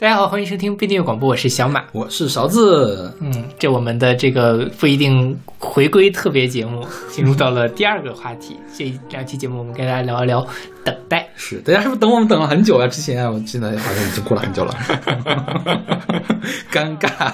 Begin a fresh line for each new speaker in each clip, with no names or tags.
大家好，欢迎收听不一定广播，我是小马，
我是勺子。
嗯，这我们的这个不一定回归特别节目，进入到了第二个话题。这两期节目，我们跟大家聊一聊等待。
是，大家是不是等我们等了很久啊？之前啊，我记得好像已经过了很久了，尴尬。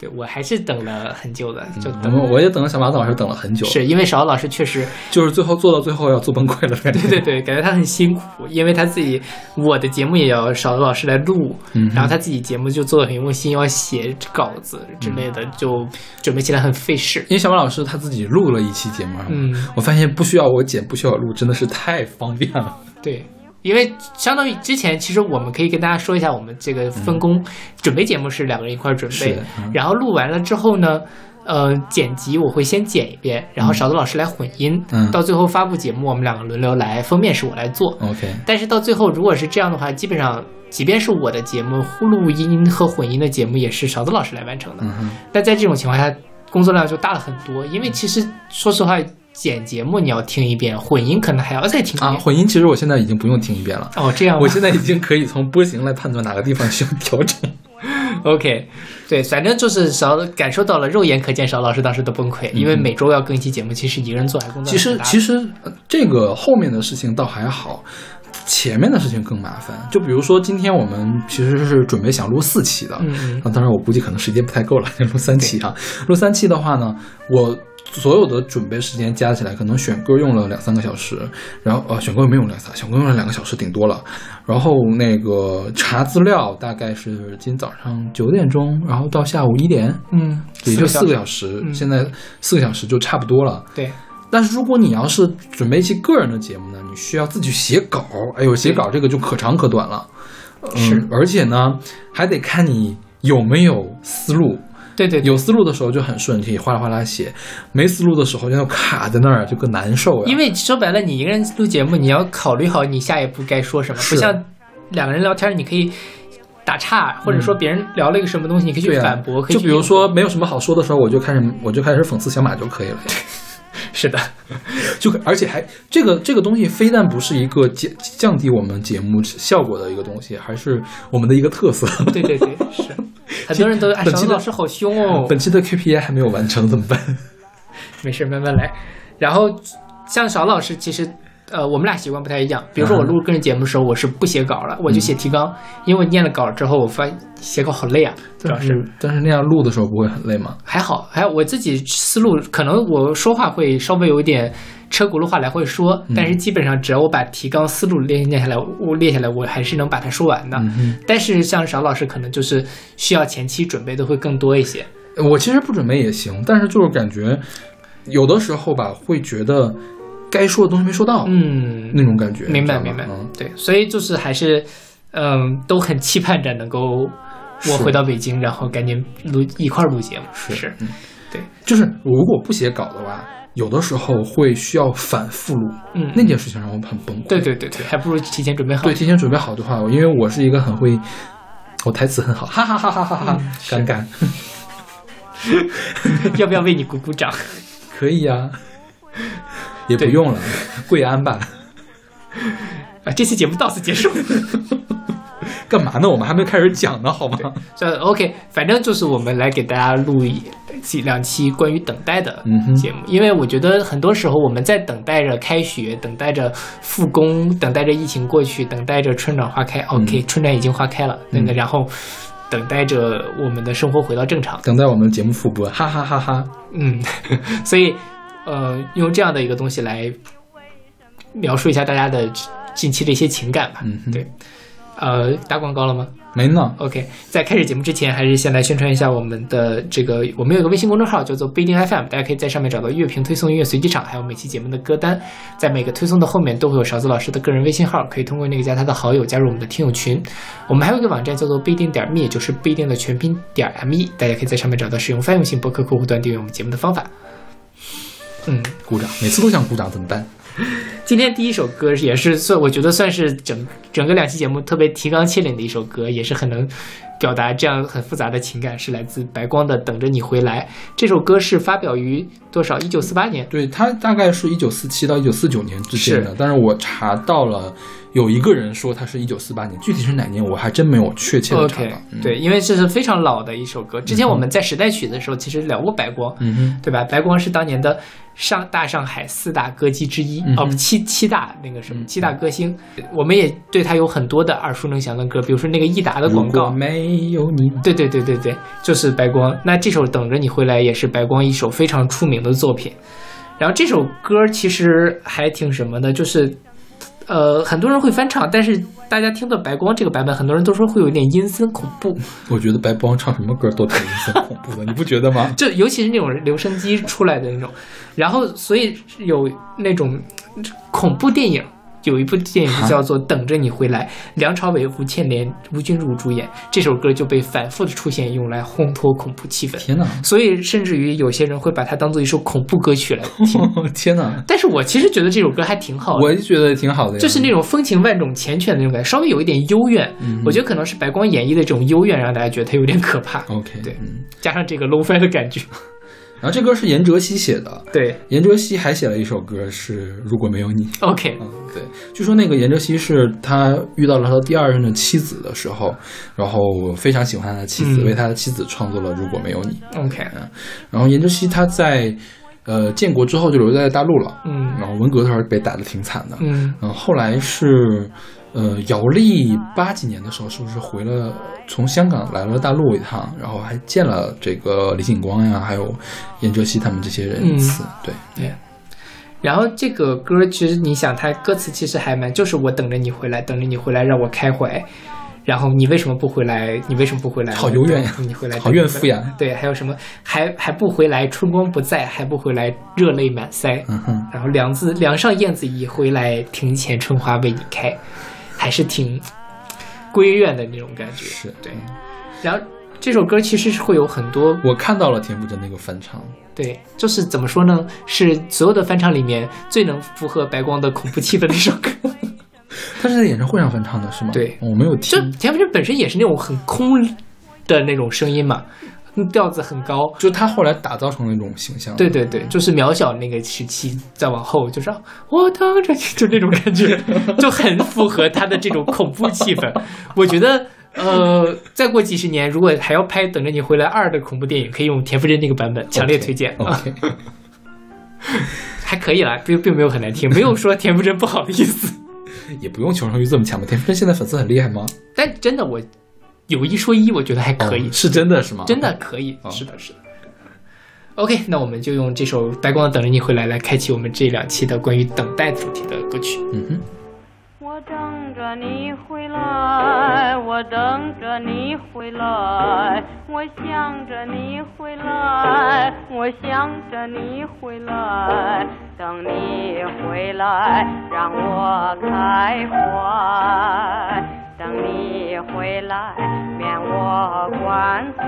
对我还是等了很久的，就
等我也等了小马老师等了很久，
是因为勺老师确实
就是最后做到最后要做崩溃了。
对对对，感觉他很辛苦，因为他自己我的节目也要勺老师来录，然后他自己节目就做的很用心，要写稿子之类的，就准备起来很费事。
因为小马老师他自己录了一期节目，
嗯，
我发现不需要我剪，不需要录，真的是太方便了。
对。因为相当于之前，其实我们可以跟大家说一下，我们这个分工，准备节目是两个人一块准备，然后录完了之后呢，呃，剪辑我会先剪一遍，然后勺子老师来混音，到最后发布节目，我们两个轮流来，封面是我来做。
OK。
但是到最后，如果是这样的话，基本上即便是我的节目录音和混音的节目，也是勺子老师来完成的。但在这种情况下，工作量就大了很多，因为其实说实话。剪节目你要听一遍，混音可能还要再听一遍。
啊，混音其实我现在已经不用听一遍了。
哦，这样，
我现在已经可以从波形来判断哪个地方需要调整。
OK，对，反正就是少感受到了，肉眼可见，邵老师当时的崩溃，因为每周要更新节目，其实一个人做还工作
其实其实这个后面的事情倒还好，前面的事情更麻烦。就比如说今天我们其实是准备想录四期的，
嗯，
当然我估计可能时间不太够了，录三期啊。录三期的话呢，我。所有的准备时间加起来，可能选歌用了两三个小时，然后呃，选歌没用两三，选歌用了两个小时顶多了。然后那个查资料大概是今天早上九点钟，然后到下午一点，
嗯，
也就四个小时。现在四个小时就差不多了。
对。
但是如果你要是准备一期个人的节目呢，你需要自己写稿，哎呦，写稿这个就可长可短了。
是。
而且呢，还得看你有没有思路。
对对，
有思路的时候就很顺，可以哗啦哗啦写；没思路的时候就卡在那儿，就更难受。
因为说白了，你一个人录节目，你要考虑好你下一步该说什么，不像两个人聊天，你可以打岔，或者说别人聊了一个什么东西，你可以去反驳。
就比如说没有什么好说的时候，我就开始我就开始讽刺小马就可以了。
是的，
就而且还这个这个东西非但不是一个降降低我们节目效果的一个东西，还是我们的一个特色。
对对对，是。很多人都哎，小老师好凶哦！
本期的 KPI 还没有完成，怎么办？
没事，慢慢来。然后像小老师，其实呃，我们俩习惯不太一样。比如说我录个人节目的时候，我是不写稿了，我就写提纲，因为我念了稿之后，我发现写稿好累啊。主要是，
但是那样录的时候不会很累吗？
还好，还有我自己思路，可能我说话会稍微有一点。车轱辘话来回说，但是基本上只要我把提纲思路列念下来，我列下来，我还是能把它说完的。但是像邵老师可能就是需要前期准备的会更多一些。
我其实不准备也行，但是就是感觉有的时候吧，会觉得该说的东西没说到，
嗯，
那种感觉。
明白明白，对，所以就是还是嗯，都很期盼着能够我回到北京，然后赶紧录一块录节目。
是，嗯
对，
就是如果不写稿的话。有的时候会需要反复录，
嗯，
那件事情让我很崩溃。
对对对对，还不如提前准备好。
对，提前准备好的话，因为我是一个很会，我台词很好，哈哈哈哈哈哈，尴尬。
要不要为你鼓鼓掌？
可以呀，也不用了，跪安吧。
啊，这期节目到此结束。
干嘛呢？我们还没开始讲呢，好吗？
这 OK，反正就是我们来给大家录一两期关于等待的节目，因为我觉得很多时候我们在等待着开学，等待着复工，等待着疫情过去，等待着春暖花开。OK，春暖已经花开了，那个然后等待着我们的生活回到正常，
等待我们节目复播，哈哈哈哈。
嗯，所以呃，用这样的一个东西来描述一下大家的近期的一些情感吧。
嗯，
对。呃，打广告了吗？
没呢。
OK，在开始节目之前，还是先来宣传一下我们的这个，我们有个微信公众号叫做不一定 FM，大家可以在上面找到乐评推送、音乐随机场，还有每期节目的歌单。在每个推送的后面都会有勺子老师的个人微信号，可以通过那个加他的好友加入我们的听友群。我们还有一个网站叫做不一定点 me，也就是不一定的全拼点 me，大家可以在上面找到使用泛用性博客客户端订阅我们节目的方法。嗯，
鼓掌，每次都想鼓掌，怎么办？
今天第一首歌也是算，我觉得算是整整个两期节目特别提纲挈领的一首歌，也是很能表达这样很复杂的情感，是来自白光的《等着你回来》。这首歌是发表于多少？一九四八年。
对，它大概是一九四七到一九四九年之间的，
是
但是我查到了有一个人说他是一九四八年，具体是哪年我还真没有确切的查到。嗯，
对，因为这是非常老的一首歌。之前我们在时代曲的时候，其实聊过白光，
嗯哼，
对吧？白光是当年的上大上海四大歌姬之一，哦，七七大那个什么
嗯
七大歌星。我们也对他有很多的耳熟能详的歌，比如说那个益达的广告。
没有你，
对对对对对，就是白光。那这首《等着你回来》也是白光一首非常出名的作品。然后这首歌其实还挺什么的，就是，呃，很多人会翻唱，但是大家听到白光这个版本，很多人都说会有点阴森恐怖。
我觉得白光唱什么歌都挺阴森恐怖的，你不觉得吗？
就尤其是那种留声机出来的那种，然后所以有那种恐怖电影，有一部电影叫做《等着你回来》，梁朝伟、吴倩莲、吴君如主演，这首歌就被反复的出现，用来烘托恐怖气氛。
天哪，
所以甚至于有些人会把它当做一首恐怖歌曲来听。
天哪，
但是我其实觉得这首歌还挺好的，
我也觉得挺好的。
就是那种风情万种、缱绻的那种感觉，稍微有一点幽怨。
嗯
我觉得可能是白光演绎的这种幽怨，让大家觉得它有点可怕。
OK，
对
嗯。
加上这个 low fi 的感觉，
然后这歌是严哲熙写的，
对。
严哲熙还写了一首歌是《如果没有你》。
，OK，
嗯，对，据说那个严哲熙是他遇到了他第二任的妻子的时候，然后非常喜欢他的妻子，
嗯
为他的妻子创作了《如果没有你》。
OK，
然后严哲熙他在呃建国之后就留在大陆了，
嗯。
然后文革的时候被打得挺惨的，
嗯。
然后后来是呃姚丽八几年的时候，是不是回了从香港来了大陆一趟，然后还见了这个李景光呀，还有严哲熙他们这些人一次，对，
对。然后这个歌其实你想，它歌词其实还蛮，就是我等着你回来，等着你回来让我开怀。然后你为什么不回来？你为什么不回来？
好幽怨呀
你回来，
好怨妇呀。
对，还有什么还还不回来？春光不在，还不回来？热泪满腮。
嗯哼，
然后梁子梁上燕子已回来，庭前春花为你开，还是挺闺怨的那种感觉。
是
对。然后这首歌其实是会有很多
我看到了田馥甄那个翻唱，
对，就是怎么说呢？是所有的翻唱里面最能符合白光的恐怖气氛的一首歌。
他是在演唱会上翻唱的是吗？
对
我没有
就
听，
田馥甄本身也是那种很空的那种声音嘛，嗯调子很高。
就他后来打造成那种形象。
对对对，就是渺小那个时期，再往后就是我等着你，就那种感觉，就很符合他的这种恐怖气氛。我觉得，呃，再过几十年，如果还要拍《等着你回来二》的恐怖电影，可以用田馥甄那个版本，强烈推荐啊
OK，
还可以啦，并并没有很难听，没有说田馥甄不好的意思。
也不用求生欲这么强吧？田馥甄现在粉丝很厉害吗？
但真的，我有一说一，我觉得还可以，
哦是真的是吗？
真的可以，
哦
是的，是的。OK，那我们就用这首《白光等着你回来》来开启我们这两期的关于等待主题的歌曲。
嗯哼。
我等着你回来，我等着你回来，我想着你回来，我想着你回来，等你回来让我开怀，等你回来免我关怀。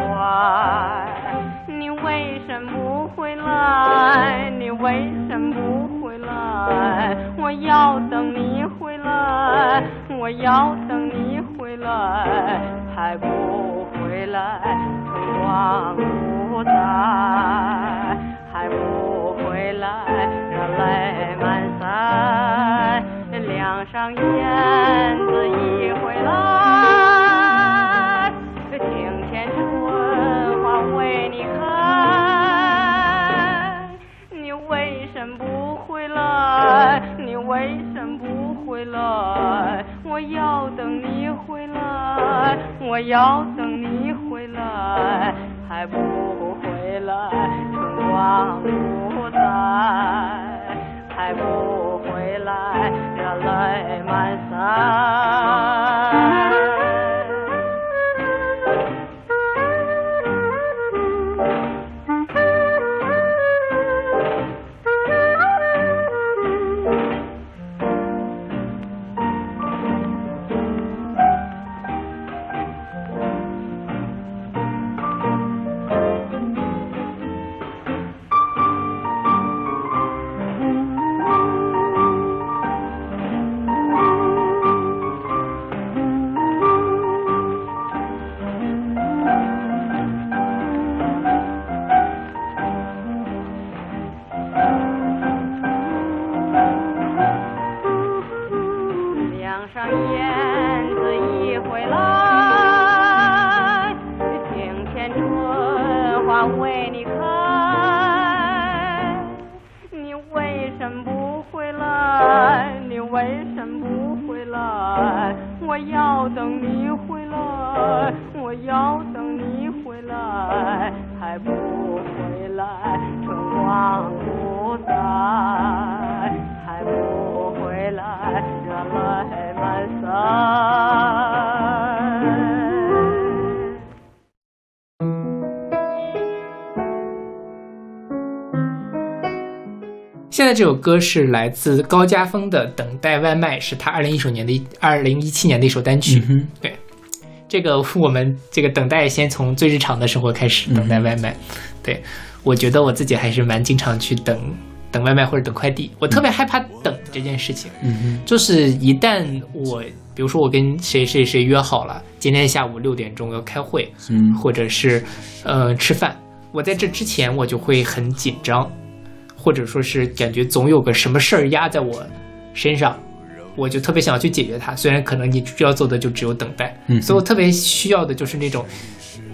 你为什么不回来？你为什么不回来？我要等你回来，我要等你回来，还不回来，春光不再，还不回来，热泪满腮，梁上燕子已回来，庭前春花为你开。你为什么不回来？你为什么不回来？我要等你回来，我要等你回来，还不回来，春光不再，还不回来，热泪满要。等你回来，我要等你回来，还不回来，春光不再，还不回来，热泪满腮。
在这首歌是来自高家峰的《等待外卖》，是他二零一九年的二零一七年的一首单曲。
嗯
对，这个我们这个等待先从最日常的生活开始，等待外卖。对。我觉得我自己还是蛮经常去等等外卖或者等快递，我特别害怕等这件事情。就是一旦我，比如说我跟谁谁谁约好了，今天下午六点钟要开会，
嗯。
或者是呃吃饭，我在这之前我就会很紧张，或者说是感觉总有个什么事儿压在我身上，我就特别想要去解决它。虽然可能你需要做的就只有等待，
嗯
所以我特别需要的就是那种，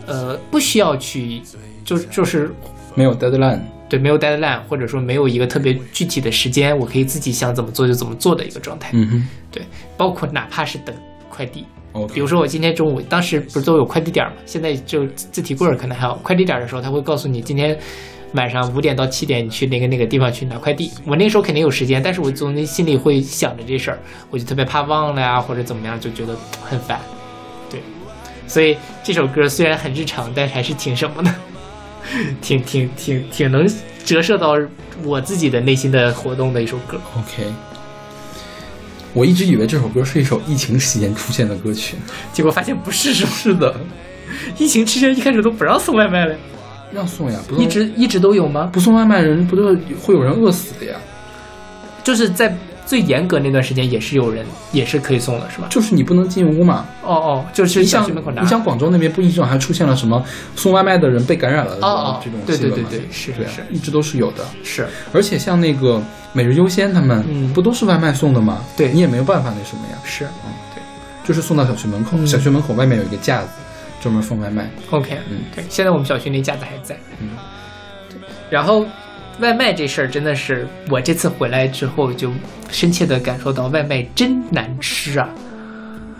呃，不需要去，就就是
没有 deadline。
对没有 deadline，或者说没有一个特别具体的时间，我可以自己想怎么做就怎么做的一个状态。
嗯哼
对，包括哪怕是等快递比如说我今天中午，当时不是都有快递点儿嘛？现在就自提柜儿可能还有快递点儿的时候，他会告诉你今天晚上五点到七点你去那个那个地方去拿快递。我那时候肯定有时间，但是我总心里会想着这事儿，我就特别怕忘了呀，或者怎么样，就觉得很烦。对，所以这首歌虽然很日常，但是还是挺什么的，挺挺挺挺能折射到我自己的内心的活动的一首歌。
OK。我一直以为这首歌是一首疫情期间出现的歌曲。
结果发现不是？是
的，
疫情期间一开始都不让送外卖了，
让送呀，不送
一直一直都有吗？
不送外卖人不都会有人饿死的呀？
就是在最严格那段时间，也是有人也是可以送的，是吧？
就是你不能进屋嘛。
哦哦，就是
你像
小区门口拿。
你像广州那边不一直还出现了什么送外卖的人被感染了的
哦哦
这种
对
新闻嘛
对对对是
一直都是有的。
是
而且像那个每日优先他们
嗯
不都是外卖送的吗？
对
你也没有办法那什么呀，
是嗯，对
就是送到小区门口，
嗯
小区门口外面有一个架子，专门送外卖。
OK，
嗯
对，现在我们小区那架子还在。
嗯
对，然后外卖这事儿真的是我这次回来之后就深切的感受到外卖真难吃啊！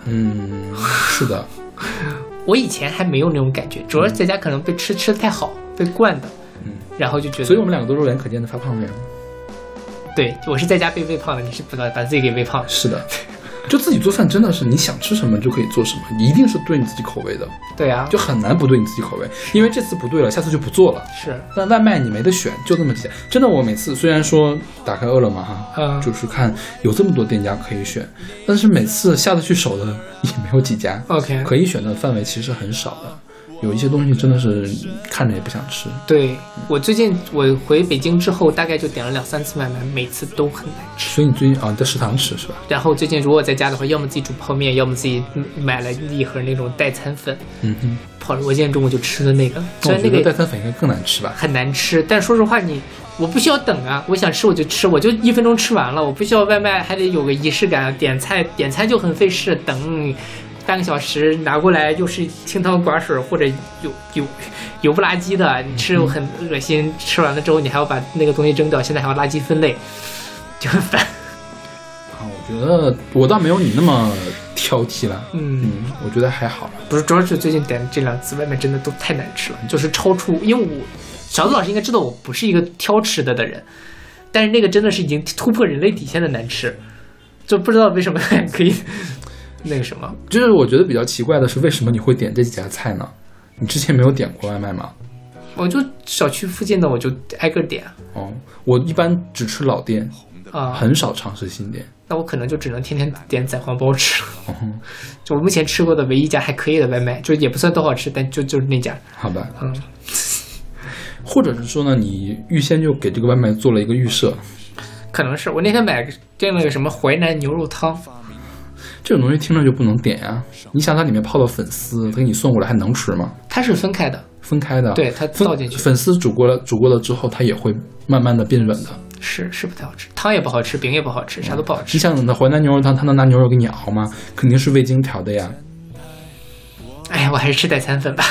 嗯，是的，
我以前还没有那种感觉，主要是在家可能被吃吃的太好，被惯的，
嗯，
然后就觉得，
所以我们两个都肉眼可见的发胖人。
对我是在家被喂胖的，你是不知道把自己给喂胖的。
是的，就自己做饭真的是你想吃什么就可以做什么，一定是对你自己口味的，
对啊，
就很难不对你自己口味，因为这次不对了，下次就不做了。
是
但外卖你没得选，就这么几家。真的，我每次虽然说打开饿了么哈，
嗯
就是看有这么多店家可以选，但是每次下得去手的也没有几家
，OK，
可以选的范围其实很少的。有一些东西真的是看着也不想吃。
对我最近我回北京之后，大概就点了两三次外卖，每次都很难吃。
所以你最近啊，你在食堂吃是吧？
然后最近如果在家的话，要么自己煮泡面，要么自己买了一盒那种代餐粉
嗯哼，
泡着。我今天中午就吃的那个，虽
我觉得代
然那个
餐粉应该更难吃吧？
很难吃，但说实话你。我不需要等啊，我想吃我就吃，我就一分钟吃完了，我不需要外卖，还得有个仪式感。点菜点餐就很费事，等半个小时拿过来又是清汤寡水或者油油油不拉几的，你吃又很恶心。吃完了之后你还要把那个东西扔掉，现在还要垃圾分类，就很烦。
啊，我觉得我倒没有你那么挑剔了。
嗯，
嗯，我觉得还好。
不是，主要是最近点的这两次外卖真的都太难吃了，就是超出，因为我小子老师应该知道我不是一个挑吃的的人，但是那个真的是已经突破人类底线的难吃，就不知道为什么还 可以那个什么。
就是我觉得比较奇怪的是，为什么你会点这几家菜呢？你之前没有点过外卖吗？
我就小区附近的我就挨个点
哦，我一般只吃老店，
啊，
很少尝试新店。
那我可能就只能天天点仔皇包吃了。
哦，
就我目前吃过的唯一一家还可以的外卖，就也不算多好吃，但就就是那家，
好吧。
嗯，
或者是说呢，你预先就给这个外卖做了一个预设，
可能是我那天买订了个什么淮南牛肉汤，
这种东西听着就不能点呀、你想它里面泡的粉丝，它给你送过来还能吃吗？
它是分开的，
分开的，
对它
分
倒进去
粉丝煮过了，煮过了之后，它也会慢慢的变软的。
是是不太好吃，汤也不好吃，饼也不好吃，啥都不好吃。
你想那淮南牛肉汤，它能拿牛肉给你熬吗？肯定是味精调的呀。
哎呀，我还是吃代餐粉吧。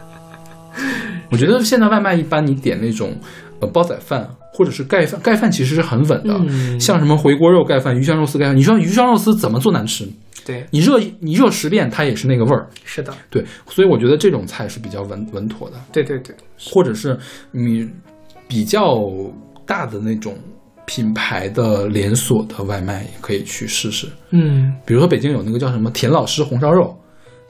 我觉得现在外卖一般你点那种呃煲仔饭或者是盖饭，盖饭其实是很稳的，
嗯
像什么回锅肉盖饭、鱼香肉丝盖饭，你说鱼香肉丝怎么做难吃？
对，
你热你热十遍，它也是那个味儿。
是的，
对，所以我觉得这种菜是比较稳稳妥的，
对对对，
或者是你比较大的那种品牌的连锁的外卖也可以去试试。
嗯，
比如说北京有那个叫什么田老师红烧肉，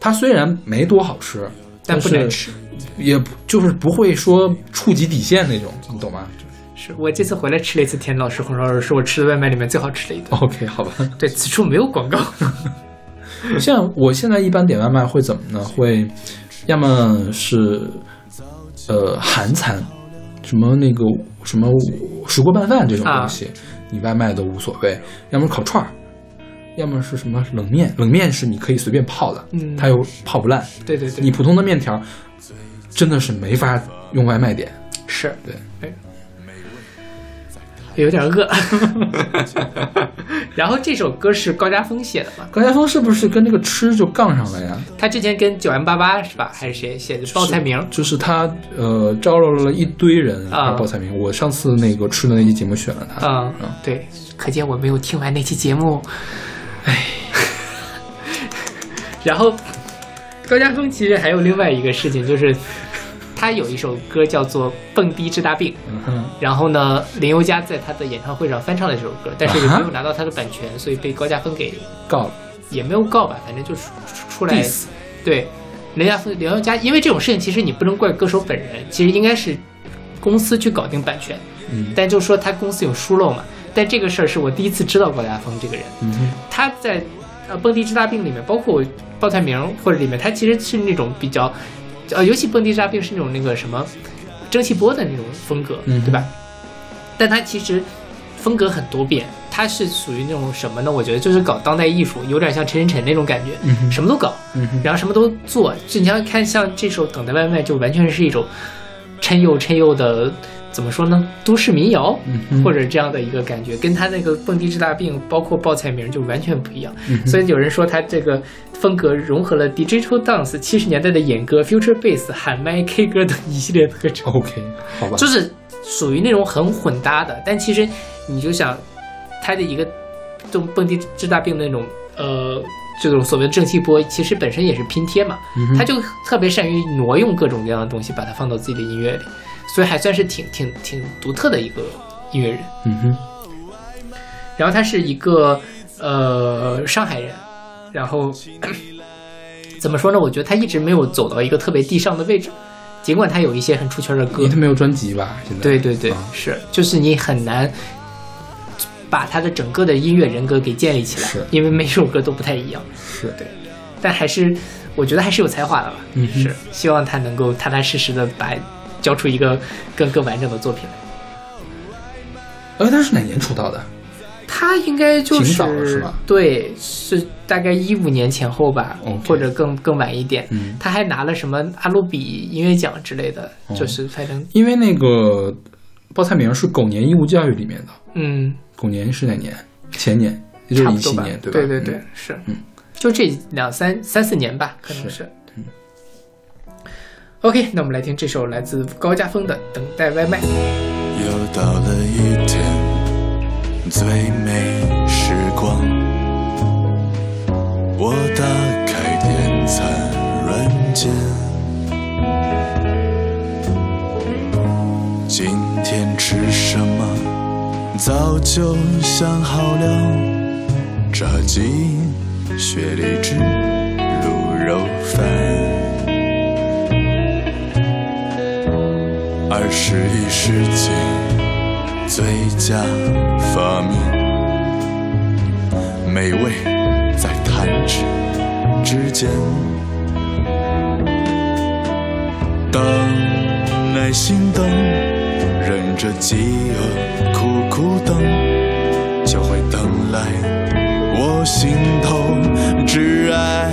它虽然没多好吃，
但不
是
难吃。
也不就是不会说触及底线那种，你懂吗
是我这次回来吃了一次田老师红烧肉，是我吃的外卖里面最好吃的一顿。
？OK，好吧。
对，此处没有广告。
像我现在一般点外卖会怎么呢？会要么是呃韩餐，什么那个什么石锅拌饭这种东西，你外卖都无所谓；要么烤串儿，要么是什么冷面，冷面是你可以随便泡的，
嗯
它又泡不烂。
对对对，
你普通的面条真的是没法用外卖点。
是
对
哎，有点饿。然后这首歌是高家峰写的嘛？
高家峰是不是跟那个吃就杠上了呀？
他之前跟九 M 八八是吧？还是谁写的报菜名？
就是他呃招了了一堆人
啊
报菜名。我上次那个吃的那期节目选了他。
啊、
嗯
对，可见我没有听完那期节目。唉，然后高家峰其实还有另外一个事情，就是他有一首歌叫做《蹦迪治大病》，
嗯，
然后呢，林宥嘉在他的演唱会上翻唱了这首歌，但是
也
没有拿到他的版权，所以被高家峰给
告了
也没有告吧，反正就是出出来。对，林家峰、林宥嘉，因为这种事情其实你不能怪歌手本人，其实应该是公司去搞定版权。
嗯
但就说他公司有疏漏嘛。但这个事儿是我第一次知道高家峰这个人，
嗯，
他在呃《蹦迪治大病》里面，包括报菜名或者里面，他其实是那种比较，呃，尤其《蹦迪治大病》是那种那个什么蒸汽波的那种风格，
嗯
对吧？但他其实风格很多变，他是属于那种什么呢？我觉得就是搞当代艺术，有点像陈晨晨那种感觉，
嗯
什么都搞，
嗯，
然后什么都做。就你要看像这首《等待外卖》，就完全是一种抻又抻又的，怎么说呢？都市民谣，
嗯哼
或者这样的一个感觉，跟他那个蹦迪治大病，包括报菜名就完全不一样。所以有人说他这个风格融合了 digital dance、七十年代的演歌、future bass、喊麦、K 歌等一系列特征
，OK，好吧，
就是属于那种很混搭的。但其实你就想，他的一个这种蹦迪治大病那种呃。这种所谓的正气波，其实本身也是拼贴嘛，
嗯
他就特别善于挪用各种各样的东西，把它放到自己的音乐里，所以还算是挺挺挺独特的一个音乐人。
嗯哼，
然后他是一个呃上海人，然后 怎么说呢？我觉得他一直没有走到一个特别地上的位置，尽管他有一些很出圈的歌
你他。没有专辑吧？现在
对对对，
啊
是，就是你很难把他的整个的音乐人格给建立起来
是，
因为每首歌都不太一样。
是
对但还是我觉得还是有才华的吧。
嗯哼
是，希望他能够踏踏实实的把交出一个更更完整的作品来。
哎，他是哪年出道的？
他应该就
挺早是吧
对，是大概一五年前后吧或者更更晚一点。
嗯，
他还拿了什么阿鲁比音乐奖之类的，
哦
就是反正
因为那个报菜名是狗年义务教育里面的，
嗯，
狗年是哪年？前年，也就是
差不多吧。
一七年，对吧？
对对对，
嗯
是，
嗯
就这两三三四年吧，可能
是
OK，那我们来听这首来自高家峰的《等待外卖》。
又到了一天最美时光，我打开点餐软件，今天吃什么早就想好了，炸鸡、雪梨汁、卤肉饭。二十一世纪最佳发明，美味在弹指之间。等，耐心等，忍着饥饿苦苦等，就会等来我心头挚爱。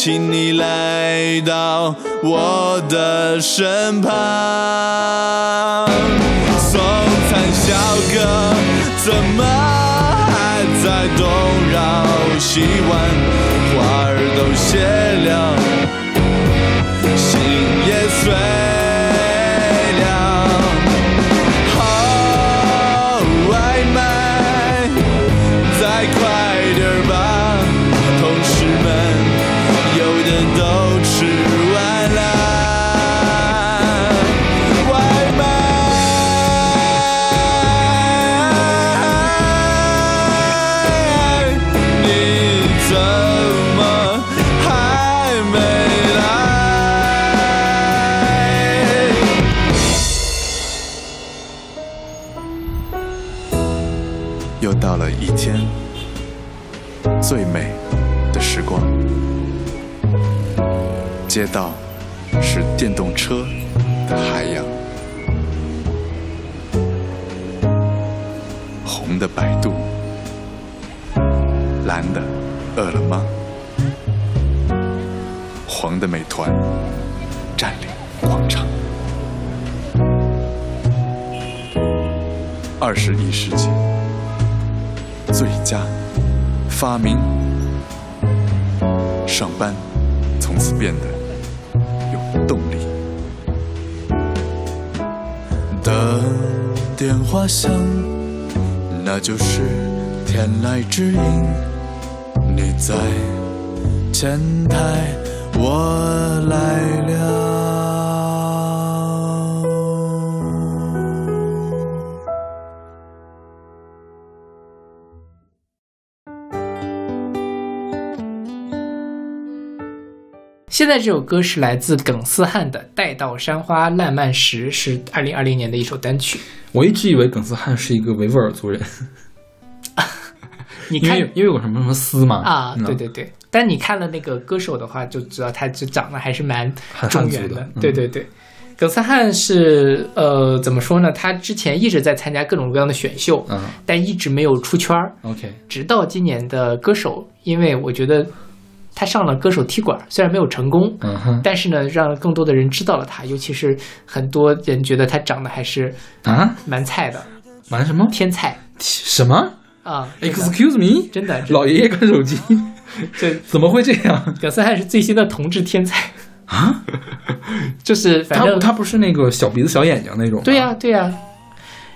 请你来到我的身旁。送餐小哥怎么还在东绕西弯？花儿都谢了，街道是电动车的海洋，红的百度，蓝的饿了么，黄的美团占领广场。二十一世纪最佳发明，上班从此变得电话响，那就是天籁之音。你在前台，我来了。
现在这首歌是来自耿思汉的《待到山花烂漫时》，是二零二零年的一首单曲。
我一直以为耿思汉是一个维吾尔族人，
你看
因为有什么什么丝嘛
啊，
嗯
对对对，但你看了那个歌手的话，就知道他就长得还是蛮
汉
中原
的。嗯。
对对对，耿思汉是呃怎么说呢？他之前一直在参加各种各样的选秀，
嗯。
但一直没有出圈儿。
，OK，
直到今年的歌手，因为我觉得他上了歌手踢馆，虽然没有成功，
嗯
但是呢，让更多的人知道了他，尤其是很多人觉得他长得还是
啊，
蛮菜的，
蛮什么？
天菜。
什么？
啊
！？Excuse me，
真的，
老爷爷看手机，
这
怎么会这样？
葛森还是最新的同志天才，
啊？
就是反
他
正
他不是那个小鼻子小眼睛那种吗？
对呀、对呀、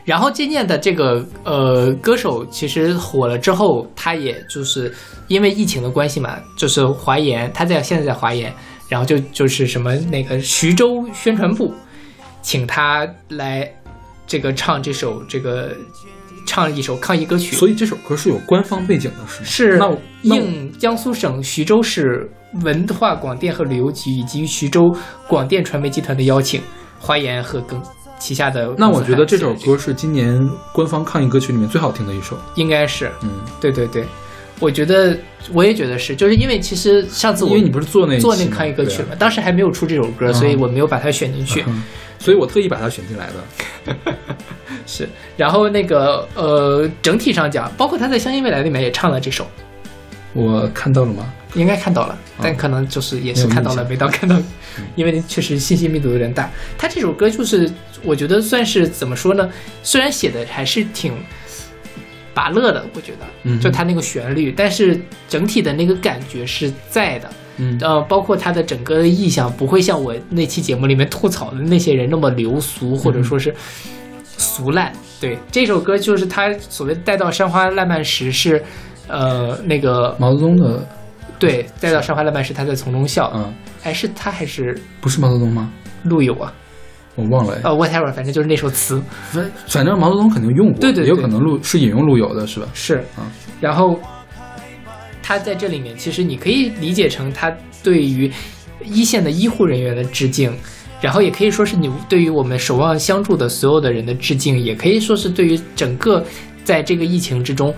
然后渐渐的，这个呃歌手其实火了之后，他也就是因为疫情的关系嘛，就是华研，他在现在在华研，然后就就是什么那个徐州宣传部请他来这个唱这首这个唱一首抗疫歌曲，
所以这首歌是有官方背景的，是吗？
是应江苏省徐州市文化广电和旅游局以及徐州广电传媒集团的邀请，华研和更旗下的
那我觉得这
首
首歌是今年官方抗议歌曲里面最好听的一首。
应该是，
嗯，
对对对，我觉得我也觉得是，就是因为其实上次我
因为你不是做那一
做那个抗议歌曲嘛，当时还没有出这首歌，
嗯
所以我没有把它选进去。
嗯所以我特意把它选进来的。
是，然后那个呃，整体上讲，包括他在《相信未来》里面也唱了这首，
我看到了吗？
应该看到了，
嗯
但可能就是也是看到了，没到看到，因为确实信息密度有点大。他这首歌就是我觉得算是怎么说呢？虽然写的还是挺拔乐的，我觉得，
嗯
就他那个旋律，但是整体的那个感觉是在的。
嗯
呃，包括他的整个的意象，不会像我那期节目里面吐槽的那些人那么流俗，或者说是俗烂。对，这首歌就是他所谓“待到山花烂漫时”是，呃，那个
毛泽东的，
对，带到山花烂漫时，他在从中笑。
嗯，
哎，是他还是
不是毛泽东吗？
陆游啊？
我忘了哎。
呃，whatever，反正就是那首词
反反正毛泽东肯定用过，
对对对
也有可能录是引用陆游的，是吧？
是
嗯。
然后他在这里面，其实你可以理解成他对于一线的医护人员的致敬。然后也可以说是你对于我们守望相助的所有的人的致敬，也可以说是对于整个在这个疫情之中，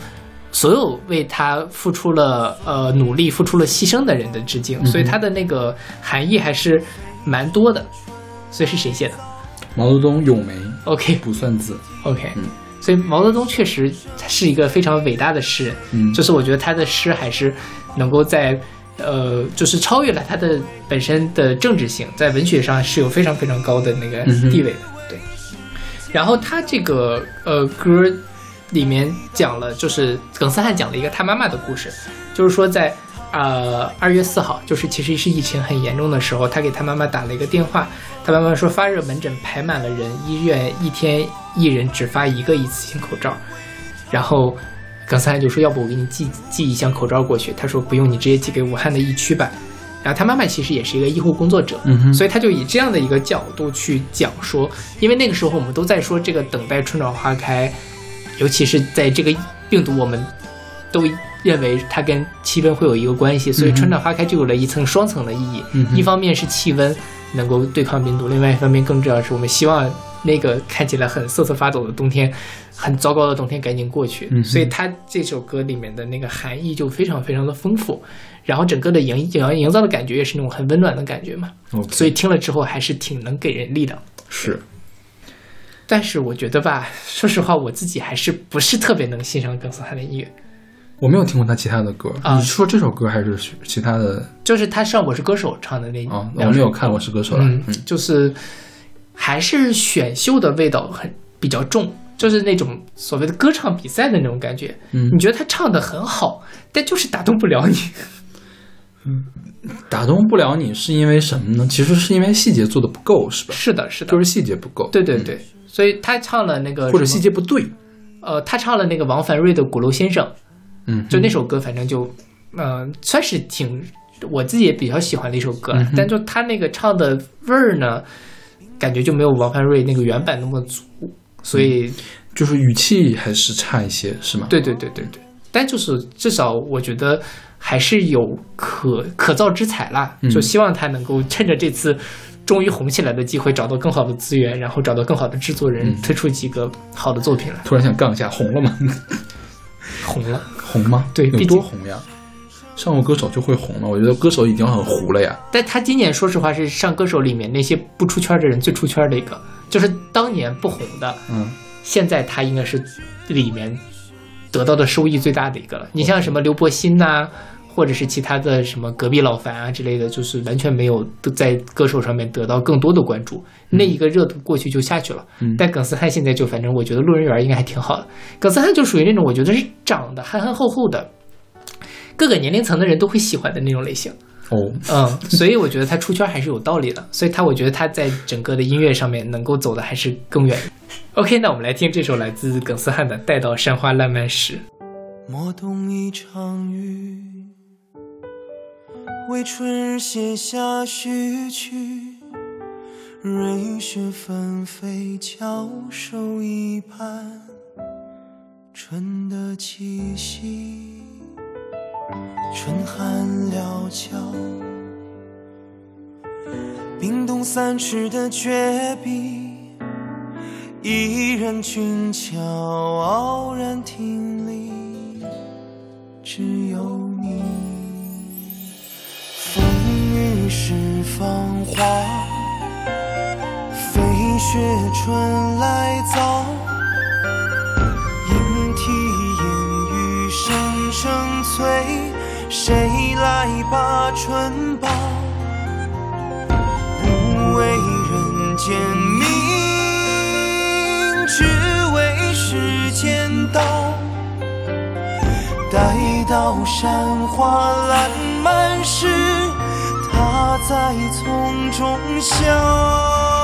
所有为他付出了呃努力、付出了牺牲的人的致敬。所以他的那个含义还是蛮多的。所以是谁写的
毛泽东咏梅
？OK
不算字
，OK，、
嗯
所以毛泽东确实是一个非常伟大的诗人，
嗯
就是我觉得他的诗还是能够在呃，就是超越了他的本身的政治性，在文学上是有非常非常高的那个地位的。对，然后他这个呃歌里面讲了，就是耿斯汉讲了一个他妈妈的故事，就是说在呃二月四号，就是其实是疫情很严重的时候，他给他妈妈打了一个电话，他妈妈说发热门诊排满了人，医院一天一人只发一个一次性口罩，然后耿斯汉就说要不我给你寄寄一箱口罩过去，他说不用，你直接寄给武汉的疫区吧。然后他妈妈其实也是一个医护工作者，
嗯
所以他就以这样的一个角度去讲说，因为那个时候我们都在说这个等待春暖花开，尤其是在这个病毒，我们都认为它跟气温会有一个关系，所以春暖花开就有了一层双层的意义。
嗯
一方面是气温能够对抗病毒，另外一方面更重要的是，我们希望那个看起来很瑟瑟发抖的冬天，很糟糕的冬天赶紧过去。
嗯
所以它这首歌里面的那个含义就非常非常的丰富，然后整个的营营营造的感觉也是那种很温暖的感觉嘛。
OK，
所以听了之后还是挺能给人力的。
是
但是我觉得吧，说实话，我自己还是不是特别能欣赏耿斯汉的音乐。
我没有听过他其他的歌，
啊
你说这首歌还是其他的？
就是他上《我是歌手》唱的那
哦，我没有看《我是歌手》了。
嗯
嗯，
就是还是选秀的味道很比较重，就是那种所谓的歌唱比赛的那种感觉。
嗯
你觉得他唱的很好，但就是打动不了你。
嗯 打动不了你是因为什么呢？其实是因为细节做的不够，是吧？
是的，是的，
就是细节不够。嗯，
对对对。所以他唱了那个
或者细节不对。
呃，他唱了那个王凡瑞的《鼓楼先生》，
嗯，
就那首歌，反正就，嗯、算是挺我自己也比较喜欢的一首歌，
嗯
但就他那个唱的味儿呢，感觉就没有王凡瑞那个原版那么足，所以，
就是语气还是差一些，是吗？
对对对对对，但就是至少我觉得还是有可可造之才啦，
嗯。
就希望他能够趁着这次。终于红起来的机会，找到更好的资源，然后找到更好的制作人，
嗯
推出几个好的作品来。
突然想杠一下，红了吗？
红了，
红吗？
对毕竟
多红呀？上过歌手就会红了，我觉得歌手已经很糊了呀。
但他今年说实话是上歌手里面那些不出圈的人最出圈的一个，就是当年不红的，
嗯，
现在他应该是里面得到的收益最大的一个了。你像什么刘柏辛呐、或者是其他的什么隔壁老樊啊之类的，就是完全没有在歌手上面得到更多的关注，那一个热度过去就下去了。
嗯
但耿斯汉现在就反正我觉得路人缘应该还挺好的。耿斯汉就属于那种我觉得是长得憨憨厚厚的，各个年龄层的人都会喜欢的那种类型。
哦，
嗯，所以我觉得他出圈还是有道理的，所以他我觉得他在整个的音乐上面能够走的还是更远。OK，那我们来听这首来自耿斯汉的《待到山花烂漫时》。
莫动一场雨，为春日写下序曲。瑞雪纷飞，翘首以盼春的气息。春寒料峭，冰冻三尺的绝壁。一人俊俏，傲然挺立，只有是芳华，飞雪春来早。莺啼燕语声声催，谁来把春报？不为人间名，只为世间道。待到山花烂漫时，在丛中笑。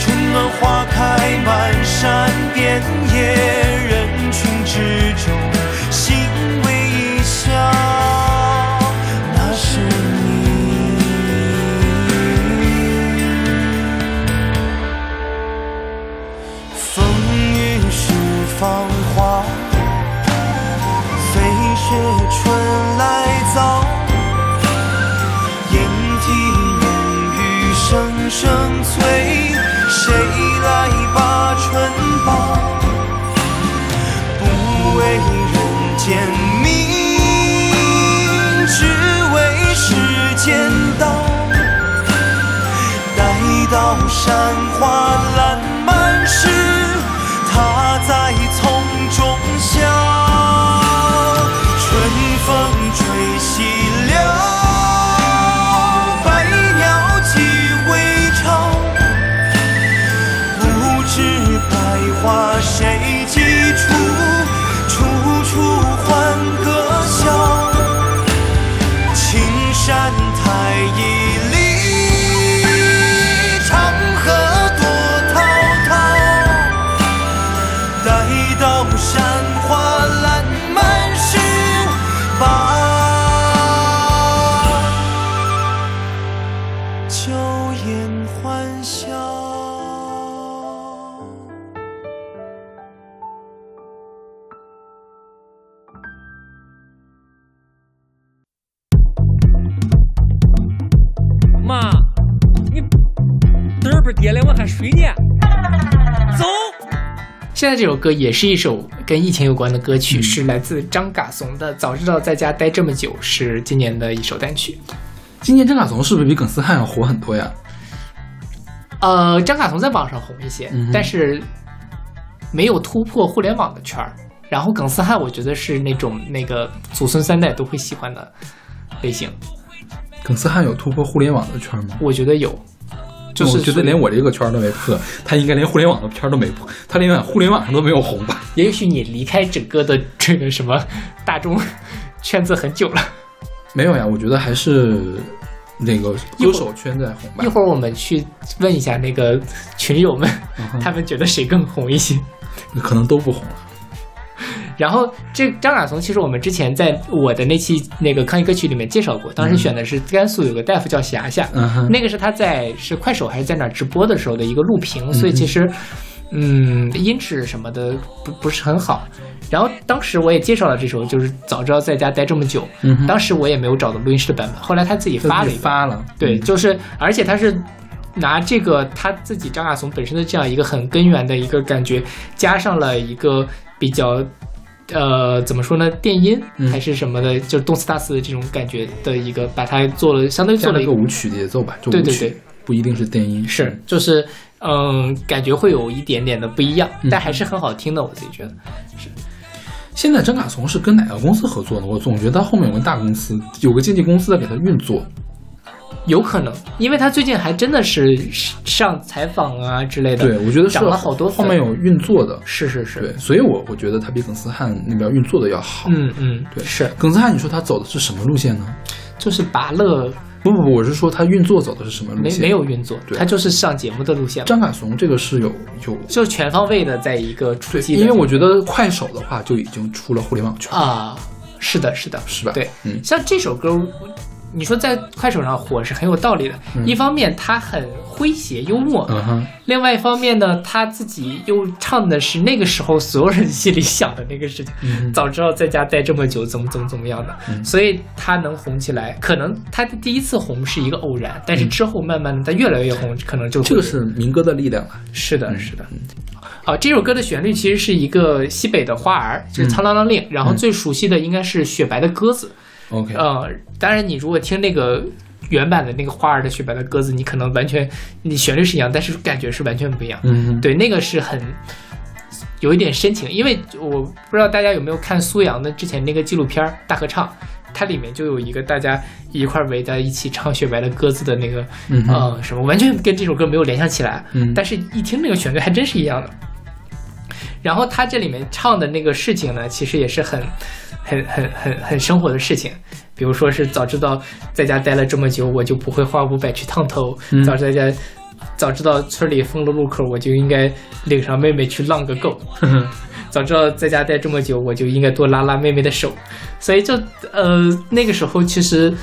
春暖花开满山遍野，人群之中。
这首歌也是一首跟疫情有关的歌曲，是来自张嘎怂的《早知道在家待这么久》，是今年的一首单曲。
今年张嘎怂是不是比耿斯汉要火很多呀？
呃，张嘎怂在网上红一些，
嗯
但是没有突破互联网的圈儿。然后耿斯汉，我觉得是那种那个祖孙三代都会喜欢的类型，
耿斯汉有突破互联网的圈吗？
我觉得有。就是
我觉得连我这个圈都没破，他应该连互联网的圈都没破，他连互联网上都没有红吧？
也许你离开整个的这个什么大众圈子很久了。
没有呀，我觉得还是那个歌手圈在红吧
一。会儿我们去问一下那个群友们，
嗯
他们觉得谁更红一些。
可能都不红了。
然后这张嘎怂，其实我们之前在我的那期那个抗疫歌曲里面介绍过，当时选的是甘肃有个大夫叫霞霞，
嗯，
那个是他在是快手还是在哪直播的时候的一个录屏，所以其实嗯音质什么的不不是很好。然后当时我也介绍了这首，就是早知道在家待这么久，
嗯
当时我也没有找到录音室的版本，后来他自己发了一，
发了，
对，
嗯。
就是而且他是。拿这个他自己张亚松本身的这样一个很根源的一个感觉，加上了一个比较，呃，怎么说呢，电音
嗯
还是什么的，就是动次打次的这种感觉的一个，把它做了，相当于做了一个
个舞曲节奏吧，就舞曲
对对对，
不一定是电音，
是，就是嗯，感觉会有一点点的不一样，
嗯
但还是很好听的，我自己觉得是。
现在张嘎怂是跟哪个公司合作呢？我总觉得他后面有个大公司，有个经纪公司在给他运作。
有可能，因为他最近还真的是上采访啊之类的，
对，我觉得是
涨了好多
后面有运作的。
是是是，
对，所以我我觉得他比耿斯汉那边运作的要好。
嗯嗯，
对
是，
耿斯汉，你说他走的是什么路线呢？
就是拔乐。
不不不，我是说他运作走的是什么路线？
没没有运作，
对。
他就是上节目的路线，
张嘎怂这个是有有
就是全方位的在一个出
因为我觉得快手的话就已经出了互联网圈，
啊，是的，是的，
是吧？
对，
嗯。
像这首歌，你说在快手上火是很有道理的。一方面他很诙谐幽默，另外一方面呢，他自己又唱的是那个时候所有人心里想的那个事情。
嗯
早知道在家待这么久，怎么怎么怎么样的，所以他能红起来，可能他的第一次红是一个偶然，但是之后慢慢的他越来越红，可能就
这个是民歌的力量啊。
是的，是的。好，这首歌的旋律其实是一个西北的花儿，就是《苍啷啷令》，然后最熟悉的应该是雪白的鸽子。
OK，
呃，当然你如果听那个原版的那个花儿的雪白的鸽子，你可能完全你旋律是一样，但是感觉是完全不一样。
嗯哼，
对，那个是很有一点深情，因为我不知道大家有没有看苏阳的之前那个纪录片儿《大合唱》，它里面就有一个大家一块儿围在一起唱《雪白的鸽子》的那个，
嗯
什么完全跟这首歌没有联想起来，
嗯
但是一听那个旋律还真是一样的。然后他这里面唱的那个事情呢，其实也是很、很、很、很、很生活的事情。比如说是早知道在家待了这么久，我就不会花五百去烫头；
嗯
早知道在家，早知道村里封了路口，我就应该领上妹妹去浪个够。早知道在家待这么久，我就应该多拉拉妹妹的手。所以就呃那个时候其实。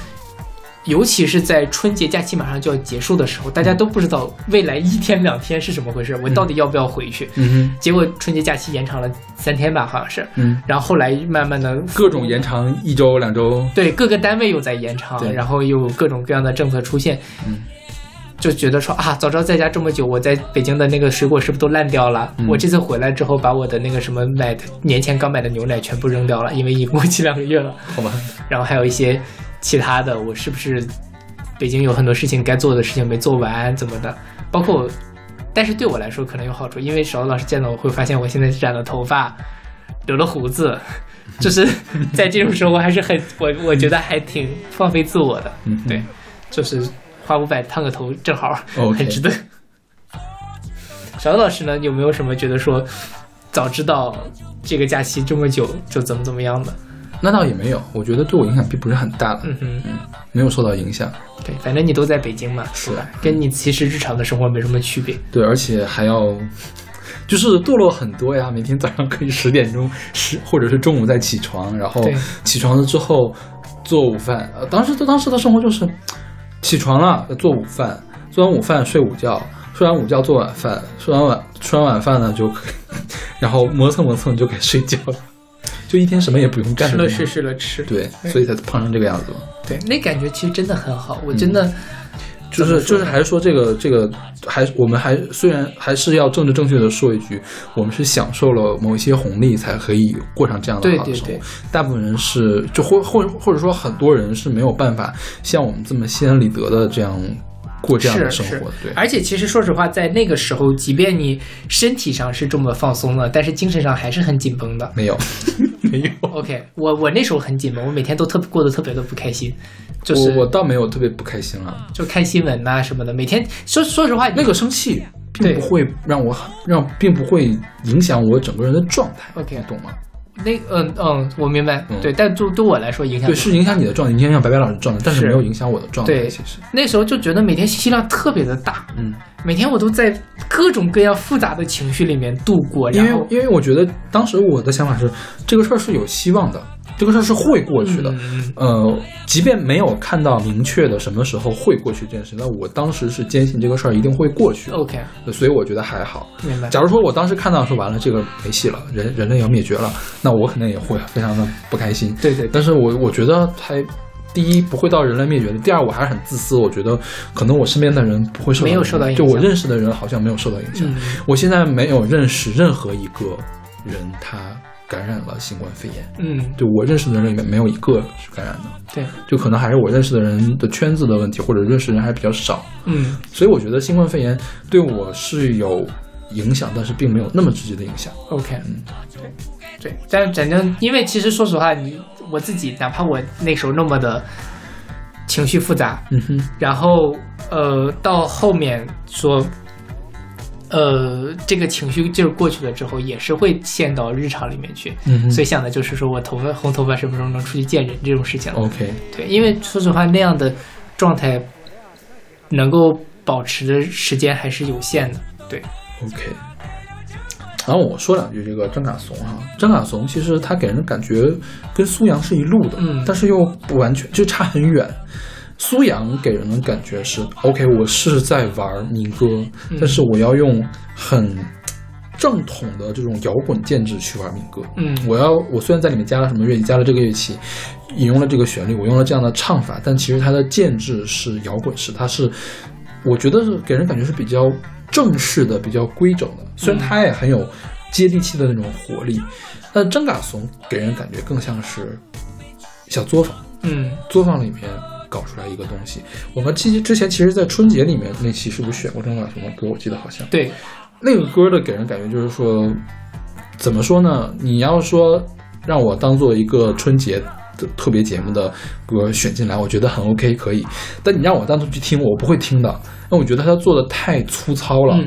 尤其是在春节假期马上就要结束的时候，大家都不知道未来一天两天是怎么回事，我到底要不要回去？
嗯
结果春节假期延长了三天吧，好像是。
嗯，
然后后来慢慢的
各种延长一周两周，
对各个单位又在延长，
对
然后又有各种各样的政策出现，
嗯，
就觉得说啊，早知道在家这么久，我在北京的那个水果是不是都烂掉了？
嗯
我这次回来之后，把我的那个什么买的年前刚买的牛奶全部扔掉了，因为已经过期两个月了。
好吧，
然后还有一些其他的，我是不是北京有很多事情该做的事情没做完，怎么的？包括，但是对我来说可能有好处，因为勺子老师见到我会发现我现在染了头发，留了胡子，就是在这种时候我还是很我我觉得还挺放飞自我的，
嗯
对，就是花五百烫个头正好很值得。勺子老师呢，有没有什么觉得说早知道这个假期这么久就怎么怎么样的？
那倒也没有，我觉得对我影响并不是很大了，
嗯哼。
没有受到影响。
对，反正你都在北京嘛，
是
吧？跟你其实日常的生活没什么区别。
对，而且还要，就是堕落很多呀。每天早上可以十点钟十，或者是中午再起床，然后起床了之后做午饭。呃，当时当时的生活就是起床了做午饭，做完午饭睡午觉，睡完午觉做晚饭，吃完晚吃完晚饭呢就可以，然后磨蹭磨蹭就可以睡觉了，就一天什么也不用干。
吃了睡，睡了吃。
对，所以才胖成这个样子嘛。
对，那感觉其实真的很好。我真的，
嗯就是就是还是说这个这个还我们还虽然还是要政治正确的说一句，我们是享受了某一些红利才可以过上这样的生活。
对
大部分人是就或或或者说很多人是没有办法像我们这么心安理得的这样过这样的生活。对，
而且其实说实话，在那个时候，即便你身体上是这么放松了，但是精神上还是很紧绷的。
没有 没有。
OK，我我那时候很紧绷，我每天都特过得特别的不开心，就是
我我倒没有特别不开心了，
就看新闻呐、什么的，每天说说实话，
那个生气并不会让我让，并不会影响我整个人的状态。
OK
懂吗？
那嗯嗯，我明白，
嗯
对，但就对我来说影响
对，是影响你的状态，影响白白老师状态，但是
是
没有影响我的状态。
对
其实，
那时候就觉得每天信息量特别的大，
嗯。
每天我都在各种各样复杂的情绪里面度过，
因为因为我觉得当时我的想法是，这个事儿是有希望的，这个事儿是会过去的。
嗯
呃，即便没有看到明确的什么时候会过去这件事，那我当时是坚信这个事儿一定会过去的。
OK，
所以我觉得还好。
明白。
假如说我当时看到说完了这个没戏了，人人类要灭绝了，那我肯定也会非常的不开心。
对对对
但是我我觉得还。第一不会到人类灭绝的，第二我还是很自私，我觉得可能我身边的人不会受到
没有受到影响
就我认识的人好像没有受到影响。
嗯
我现在没有认识任何一个人他感染了新冠肺炎，
嗯，
就我认识的人里面没有一个是感染的，
对，
就可能还是我认识的人的圈子的问题，或者认识的人还比较少，
嗯。
所以我觉得新冠肺炎对我是有影响，但是并没有那么直接的影响。
，OK，嗯。对对，但反正因为其实说实话，你我自己哪怕我那时候那么的情绪复杂，
嗯哼，
然后呃到后面说。呃，这个情绪劲儿过去了之后，也是会陷到日常里面去。
嗯
所以想的就是说我头发红头发什么时候能出去见人这种事情。
OK，
对，因为说实话，那样的状态能够保持的时间还是有限的。对
，OK。然后我说两句这个张嘎怂哈，张嘎怂其实他给人感觉跟苏阳是一路的，
嗯
但是又不完全，就差很远。苏阳给人的感觉是 OK，我是在玩民歌，
嗯
但是我要用很正统的这种摇滚建制去玩民歌。
嗯
我要我虽然在里面加了什么乐器，加了这个乐器，引用了这个旋律，我用了这样的唱法，但其实它的建制是摇滚式，它是我觉得是给人感觉是比较正式的、比较规整的。虽然它也很有接地气的那种活力，但真嘎怂给人感觉更像是小作坊，
嗯
作坊里面搞出来一个东西。我们之之前其实，在春节里面那期是不是选过真嘎怂的歌？我记得好像。
对，
那个歌的给人感觉就是说，怎么说呢？你要说让我当做一个春节的特别节目的歌选进来，我觉得很 OK 可以。但你让我单独去听，我不会听的，因为我觉得他做的太粗糙了。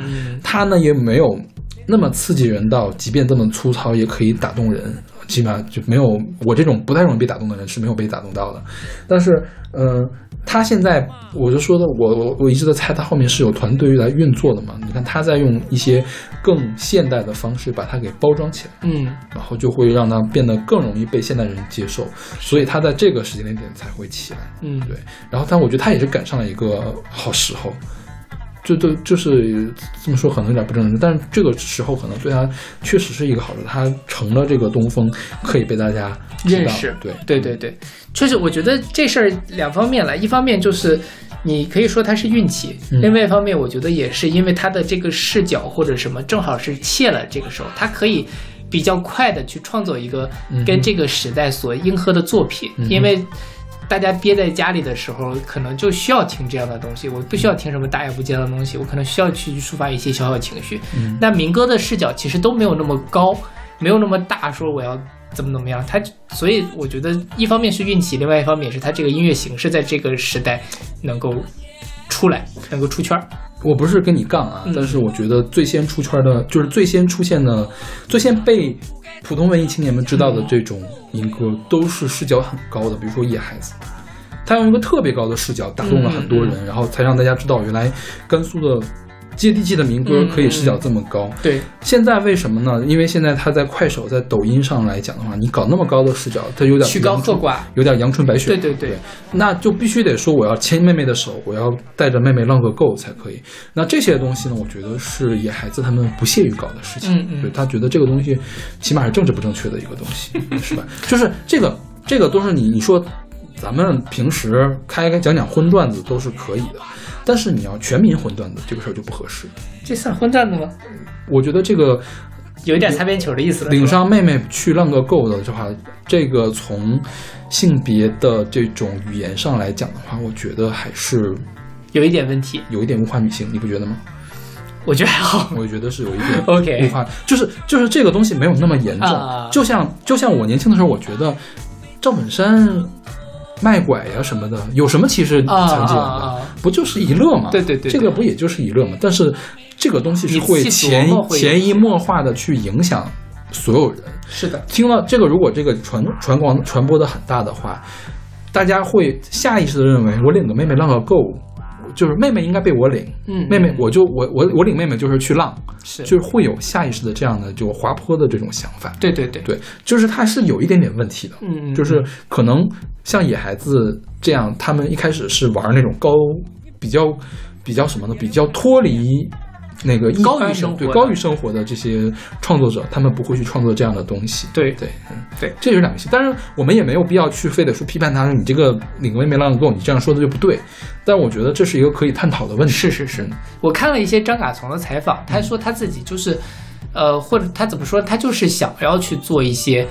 他呢也没有那么刺激人到，即便这么粗糙也可以打动人。起码就没有我这种不太容易被打动的人是没有被打动到的。但是，呃，他现在我就说的，我我我一直在猜他后面是有团队来运作的嘛？你看他在用一些更现代的方式把它给包装起来。
嗯，
然后就会让它变得更容易被现代人接受，所以他在这个时间点才会起来。
嗯
对。然后，但我觉得他也是赶上了一个好时候，就就就是这么说可能有点不正确，但是这个时候可能对他确实是一个好处，他成了这个东风可以被大家
认识，
对
对对对，确实，我觉得这事儿两方面来，一方面就是你可以说他是运气，
嗯
另外一方面，我觉得也是因为他的这个视角或者什么，正好是切了这个时候，他可以比较快的去创作一个
嗯
跟这个时代所应和的作品，因为。大家憋在家里的时候，可能就需要听这样的东西。我不需要听什么大言不奸的东西，我可能需要去抒发一些小小情绪。
嗯
那民歌的视角其实都没有那么高，没有那么大，说我要怎么怎么样。他所以我觉得一方面是运气，另外一方面也是他这个音乐形式在这个时代能够出来，能够出圈儿。
我不是跟你杠啊，
嗯
但是我觉得最先出圈的，就是最先出现的，最先被普通文艺青年们知道的这种民歌，都是视角很高的，比如说《野孩子》，他用一个特别高的视角打动了很多人，然后才让大家知道原来甘肃的接地气的民歌
嗯
可以视角这么高。
对，
现在为什么呢？因为现在他在快手、在抖音上来讲的话，你搞那么高的视角，他有点
曲高和寡
有点阳春白雪。
对对对
那就必须得说我要牵妹妹的手，我要带着妹妹浪个够才可以。那这些东西呢，我觉得是野孩子他们不屑于搞的事情。
嗯嗯
对他觉得这个东西起码是政治不正确的一个东西，是吧？就是这个这个都是你你说咱们平时开开讲讲荤段子都是可以的，但是你要全民混蛋的这个事儿就不合适。
这算混蛋的吗？
我觉得这个
有一点擦边球的意思了。
领上妹妹去浪个够的话，这个从性别的这种语言上来讲的话，我觉得还是
有一点问题，
有一点物化女性，你不觉得吗？
我觉得还好。
我觉得是有一点
OK
物化，就是就是这个东西没有那么严重。
啊
就像就像我年轻的时候，我觉得赵本山卖拐呀什么的，有什么歧视
啊
残疾人的？不就是一乐吗？
对对对对
这个不也就是一乐吗？但是这个东西是会潜潜移默化的去影响所有人。
是的，
听了这个，如果这个传传广传播的很大的话，大家会下意识的认为我领个妹妹浪个够，就是妹妹应该被我领，
嗯
妹妹
嗯
我就我我我领妹妹就是去浪，
是
就是会有下意识的这样的就滑坡的这种想法。
对对对，
对，就是他是有一点点问题的，
嗯嗯
就是可能像野孩子这样，他们一开始是玩那种高比较比较什么呢？比较脱离那个
高于生活
对高于生活的这些创作者，他们不会去创作这样的东西。
对
对，嗯，
对
这就是两个系。当然，我们也没有必要去非得说批判他，说你这个领个妹妹浪够，你这样说的就不对。但我觉得这是一个可以探讨的问题。
是是是，我看了一些张嘎从的采访，他说他自己就是，呃，或者他怎么说，他就是想要去做一些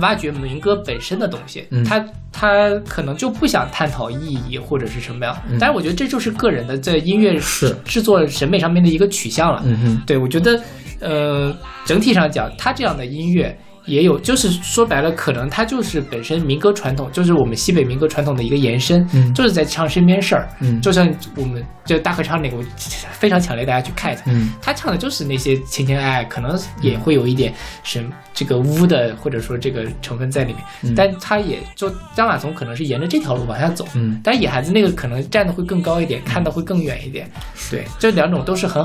挖掘民歌本身的东西，
嗯
他他可能就不想探讨意义或者是什么样，但是我觉得这就是个人的在音乐
是
制作审美上面的一个取向了。
嗯哼，
对我觉得，呃，整体上讲，他这样的音乐。也有，就是说白了，可能它就是本身民歌传统，就是我们西北民歌传统的一个延伸，
嗯。
就是在唱身边事儿，
嗯。
就像我们就大合唱那个，我非常强烈大家去看一下，
嗯。
他唱的就是那些情情爱爱，可能也会有一点什这个污的，或者说这个成分在里面，
嗯。
但他也就张马从可能是沿着这条路往下走，
嗯。
但野孩子那个可能站的会更高一点，看的会更远一点，对，这两种都是很。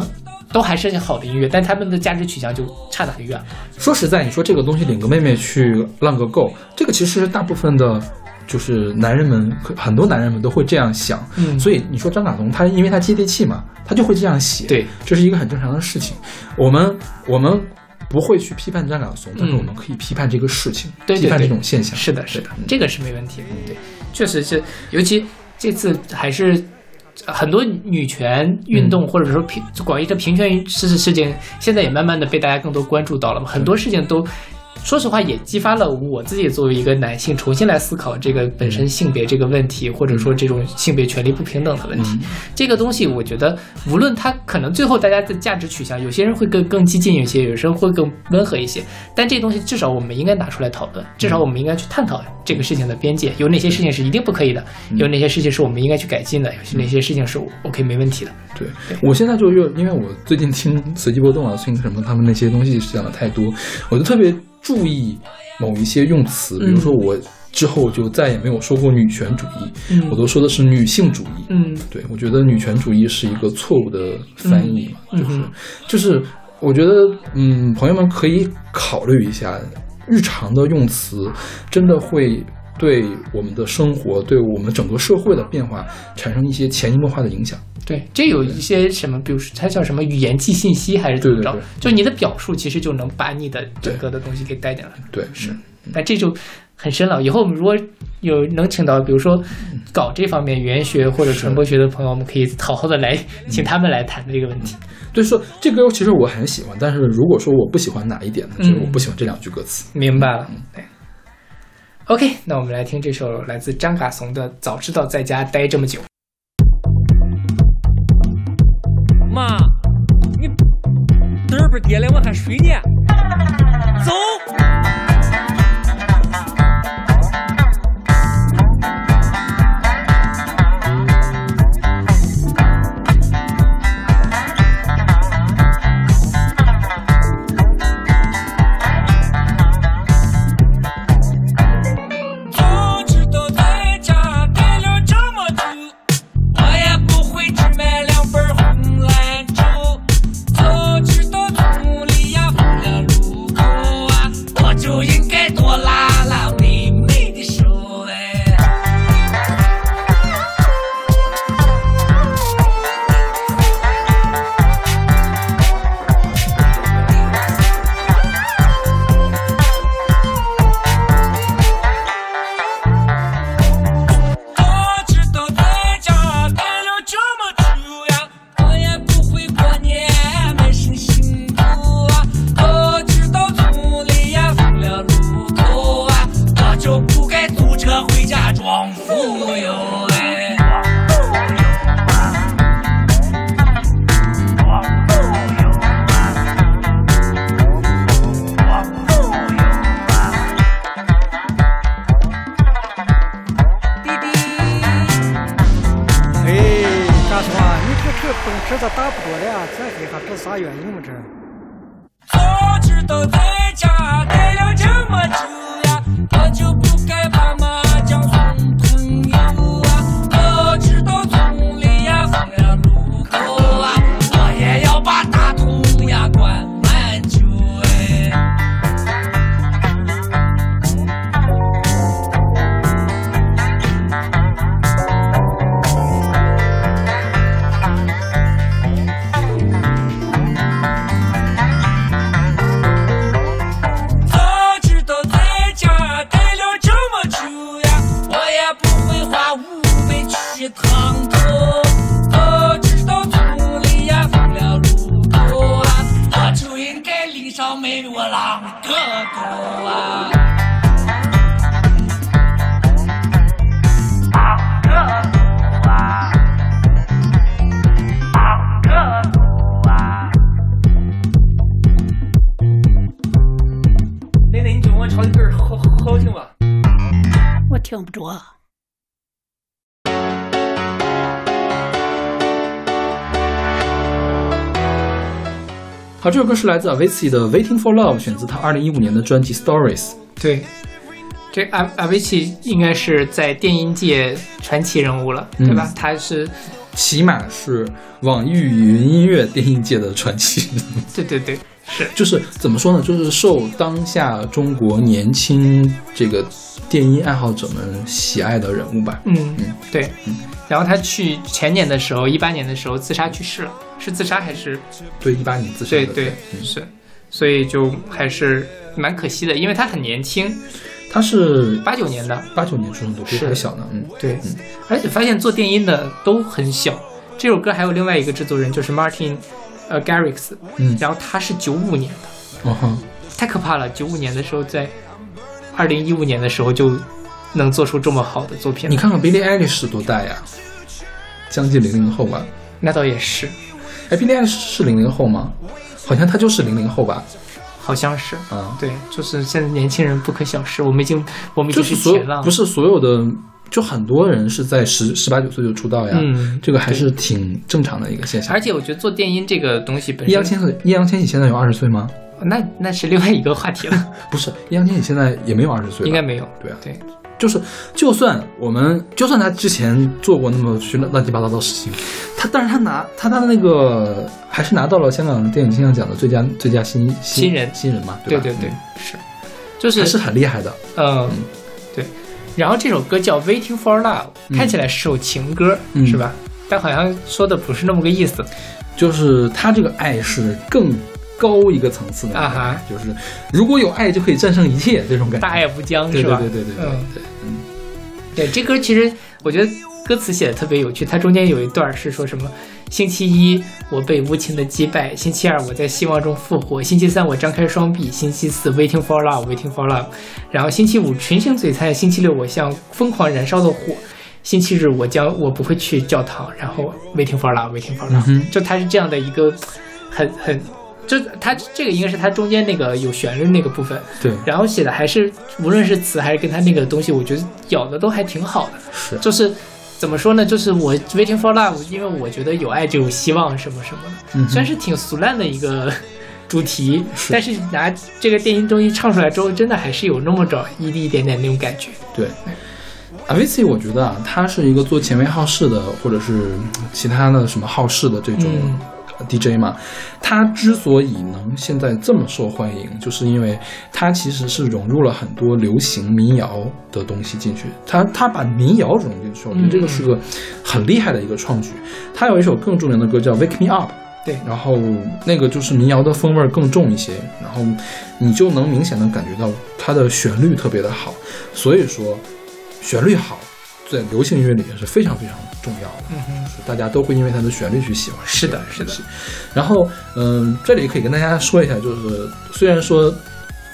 都还是好的音乐，但他们的价值取向就差得很远。
说实在，你说这个东西领个妹妹去浪个够，这个其实大部分的，就是男人们很多男人们都会这样想。
嗯
所以你说张嘎彤他因为他接地气嘛，他就会这样写。
对，
这是一个很正常的事情。我们我们不会去批判张嘎松，但是我们可以批判这个事情，批判这种现象。
是的，是的
对，
这个是没问题的。对，确实是，尤其这次还是。很多女权运动，或者说平广义的平权事事事件，现在也慢慢的被大家更多关注到了嘛。很多事情都，说实话，也激发了我自己作为一个男性，重新来思考这个本身性别这个问题，或者说这种性别权利不平等的问题。这个东西，我觉得无论它可能最后大家的价值取向，有些人会更更激进一些，有些人会更温和一些，但这东西至少我们应该拿出来讨论，至少我们应该去探讨这个事情的边界，有哪些事情是一定不可以的，有哪些事情是我们应该去改进的，有哪些事情是 OK 没问题的。
对，我现在就又因为我最近听随机波动啊，听什么他们那些东西讲的太多，我就特别注意某一些用词，比如说我之后就再也没有说过女权主义，
嗯。
我都说的是女性主义。
嗯。
对，我觉得女权主义是一个错误的翻译嘛，就是就是，我觉得嗯，朋友们可以考虑一下，日常的用词真的会对我们的生活，对我们整个社会的变化产生一些潜移默化的影响。
对，这有一些什么，比如说它叫什么语言记信息还是怎么着？
对对
就你的表述其实就能把你的整个的东西给带进来。
对，是，
那这就很深了。以后我们如果有能请到，比如说搞这方面语言学或者传播学的朋友，我们可以好好的来请他们来谈这个问题。
对，说这歌其实我很喜欢，但是如果说我不喜欢哪一点呢，就是
嗯
我不喜欢这两句歌词。
明白了，对。OK，那我们来听这首来自张嘎怂的《早知道在家待这么久》。
妈，你嘚儿不跌了，我还睡呢。走。好，
这首歌是来自 Avicii 的《Waiting for Love》，选自他二零一五年的专辑《Stories》。
对，这阿阿维奇应该是在电音界传奇人物了，对吧？他是，
起码是网易云音乐电音界的传奇。
对对对，是，
就是怎么说呢？就是受当下中国年轻这个电音爱好者们喜爱的人物吧。
嗯嗯，对。然后他去前年的时候，一八年的时候自杀去世了，是自杀还是？
对，一八年自杀的。
对对
嗯
是，所以就还是蛮可惜的，因为他很年轻，
他是
八九年的，
八九年出生的，比我还小呢。嗯，
对，嗯而且发现做电音的都很小。这首歌还有另外一个制作人，就是 Martin，呃 Garrix，
嗯
然后他是九五年的，
哦哈，
太可怕了！九五年的时候，在二零一五年的时候就能做出这么好的作品，
你看看 Billie Eilish 多大呀？将近零零后吧。
那倒也是，
哎，Billie Eilish 是零零后吗？好像他就是零零后吧？
好像是，
啊，
对，就是现在年轻人不可小视，我们已经我们已经
就是所
前浪了，
有不是所有的，就很多人是在十十八九岁就出道呀。
嗯
这个还是挺正常的一个现象。
而且我觉得做电音这个东西本身，
易烊千玺，易烊千玺现在有二十岁吗？
那那是另外一个话题了，
不是易烊千玺现在也没有二十岁，
应该没有。
对啊，
对，
就是就算我们就算他之前做过那么些乱七八糟的事情，他但是他拿他他的那个还是拿到了香港电影金像奖的最佳最佳新
新人
新人嘛，吧？
对对对
嗯，
是，就是
还是很厉害的。
嗯，对。然后这首歌叫《Waiting for Love》，看起来是首情歌，
嗯
是吧？但好像说的不是那么个意思。
就是他这个爱是更高一个层次的
啊哈，
就是如果有爱就可以战胜一切这种感觉。
大爱无疆，
对
是吧？
对对对对对
嗯，
对，嗯，
对，这歌其实我觉得歌词写的特别有趣，它中间有一段是说什么：星期一我被无情的击败，星期二我在希望中复活，星期三我张开双臂，星期四 waiting for love，waiting for love，然后星期五群星璀璨，星期六我像疯狂燃烧的火。星期日我将我不会去教堂，然后 waiting for love，waiting for love，、
嗯
就它是这样的一个很很，就它这个应该是它中间那个有旋律那个部分，
对，
然后写的还是无论是词还是跟他那个东西，我觉得咬的都还挺好的。
是
就是怎么说呢？就是我 waiting for love，因为我觉得有爱就有希望什么什么的，
嗯
虽然是挺俗烂的一个 主题，
是
但是拿这个电音东西唱出来之后，真的还是有那么着一滴一点点那种感觉。
对。Avicii 我觉得啊，他是一个做前卫好事的，或者是嗯其他的什么好事的这种
嗯
DJ 嘛。他之所以能现在这么受欢迎，就是因为他其实是融入了很多流行民谣的东西进去。他他把民谣融进去，我觉得这个是个很厉害的一个创举。他有一首更著名的歌叫《Wake Me Up》。
对
然后那个就是民谣的风味儿更重一些，然后你就能明显的感觉到它的旋律特别的好，所以说旋律好在流行音乐里面是非常非常重要的，
嗯哼，
大家都会因为它的旋律去喜欢。
是的是的。
然后嗯，这里可以跟大家说一下，就是虽然说。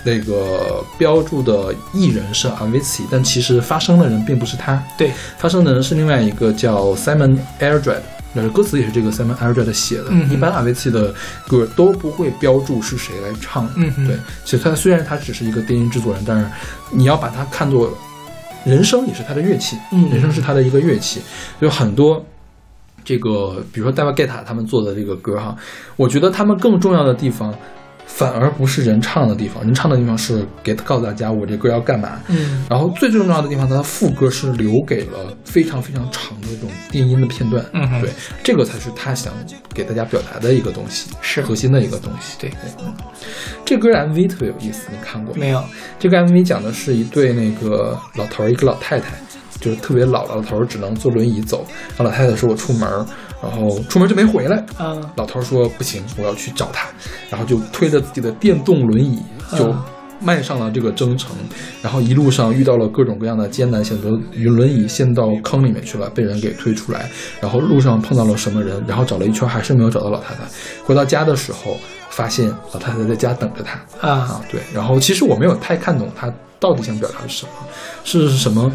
那个标注的艺人是 Avicii，但其实发声的人并不是他，
对，
发声的人是另外一个叫 Simon Airdred，那歌词也是这个 Simon Airdred 写的。
嗯
一般 Avicii 的歌都不会标注是谁来唱的。
嗯
对，其实他虽然他只是一个电音制作人，但是你要把他看作人声也是他的乐器，
嗯
人声是他的一个乐器，有很多。这个，比如说 David Guetta 他们做的这个歌哈，我觉得他们更重要的地方，反而不是人唱的地方，人唱的地方是给告诉大家我这歌要干嘛，
嗯。
然后最最重要的地方，它的副歌是留给了非常非常长的这种电音的片段。
嗯
对，这个才是他想给大家表达的一个东西，
是。
核心的一个东西。
对。
对，嗯，这歌 MV 特别有意思，你看过？
没有，
这个 MV 讲的是一对那个老头儿，一个老太太，就是特别老，老头儿只能坐轮椅走，然后老太太说我出门儿，然后出门就没回来。
嗯
老头儿说不行，我要去找他，然后就推着自己的电动轮椅就
嗯
迈上了这个征程，然后一路上遇到了各种各样的艰难险阻，与轮椅陷到坑里面去了，被人给推出来，然后路上碰到了什么人，然后找了一圈还是没有找到老太太，回到家的时候发现老太太在家等着他，
啊。
啊，对，然后其实我没有太看懂他到底想表达是什么，是什么？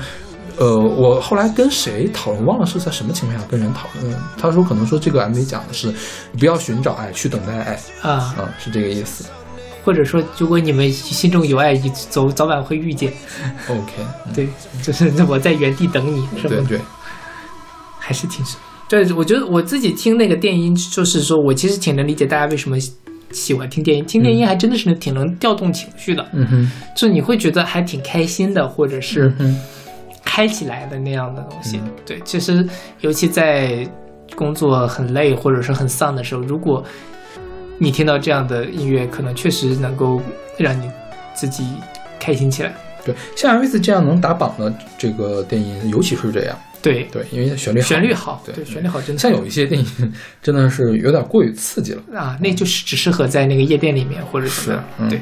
呃，我后来跟谁讨论，忘了是在什么情况下跟人讨论。他说可能说这个 MV 讲的是不要寻找爱，去等待爱，
啊，
啊，是这个意思。
或者说，如果你们心中有爱，你早早晚会遇见。
OK，嗯
对，就是我在原地等你，是吗？
对对，
还是挺对，我觉得我自己听那个电音，就是说我其实挺能理解大家为什么喜喜欢听电音，听电音还真的是挺能调动情绪的，
嗯哼，
就你会觉得还挺开心的，或者是
嗯
开起来的那样的东西。
嗯
对，其实尤其在工作很累或者是很丧的时候，如果你听到这样的音乐，可能确实能够让你自己开心起来。
对，像 MV 这样能打榜的这个电影，尤其是这样，
对，
对，因为旋律好
旋律好，
对
对，旋律好，真的
像有一些电影真的是有点过于刺激了。
啊，那就是只适合在那个夜店里面或者什么。
嗯
对。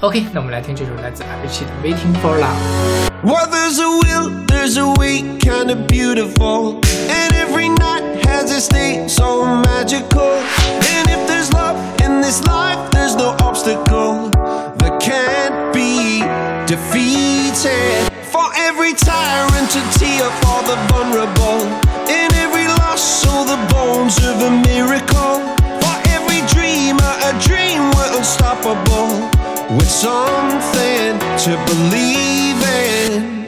OK，那我们来听这首来自 Avicii 的《Waiting for Love》。
Well, there's a will, there's a way, kinda beautiful. And every night has its day, so magical. And if there's love in this life, there's no obstacle that can't be defeated. For every tyrant to tear for the vulnerable. In every loss, so the bones of a miracle. For every dreamer, a dream we're unstoppable. With something to believe in.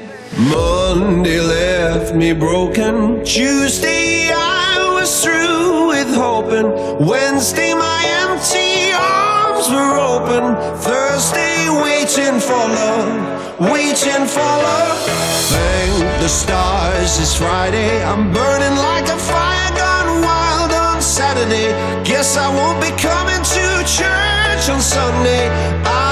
Monday left me broken. Tuesday I was through with hoping. Wednesday my empty arms
were open, Thursday waiting for love, waiting for love. Thank the stars, it's Friday. I'm burning like a fire gone wild on Saturday. Guess I won't be coming to church on Sunday. I'll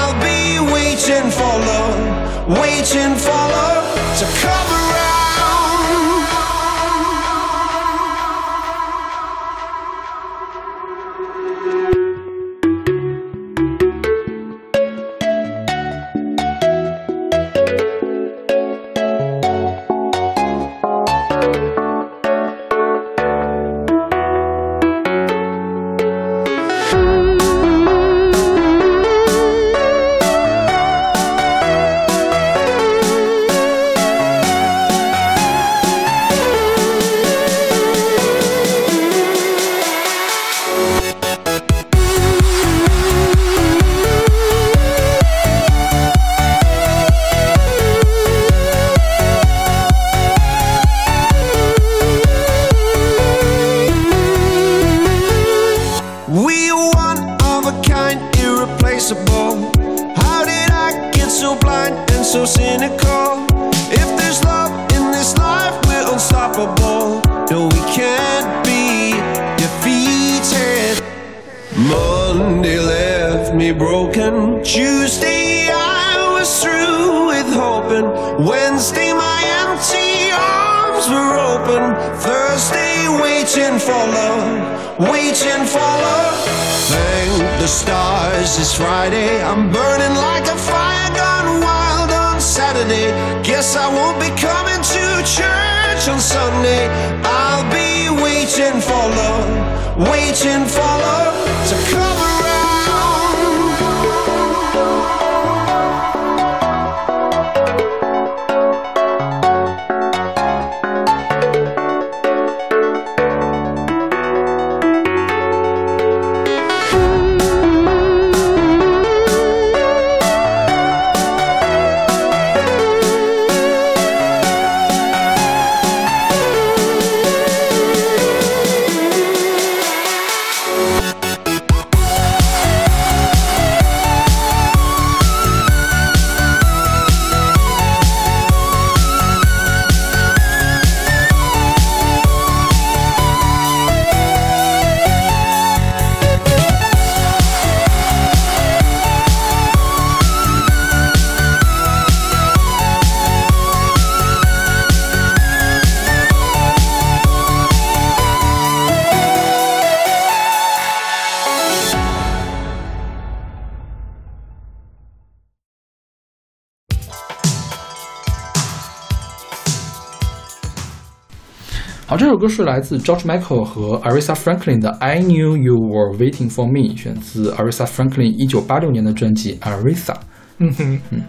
是来自 George Michael 和 Aretha Franklin 的《I Knew You Were Waiting for Me》，选自 Aretha Franklin 一九八六年的专辑《Aretha》。
嗯哼，嗯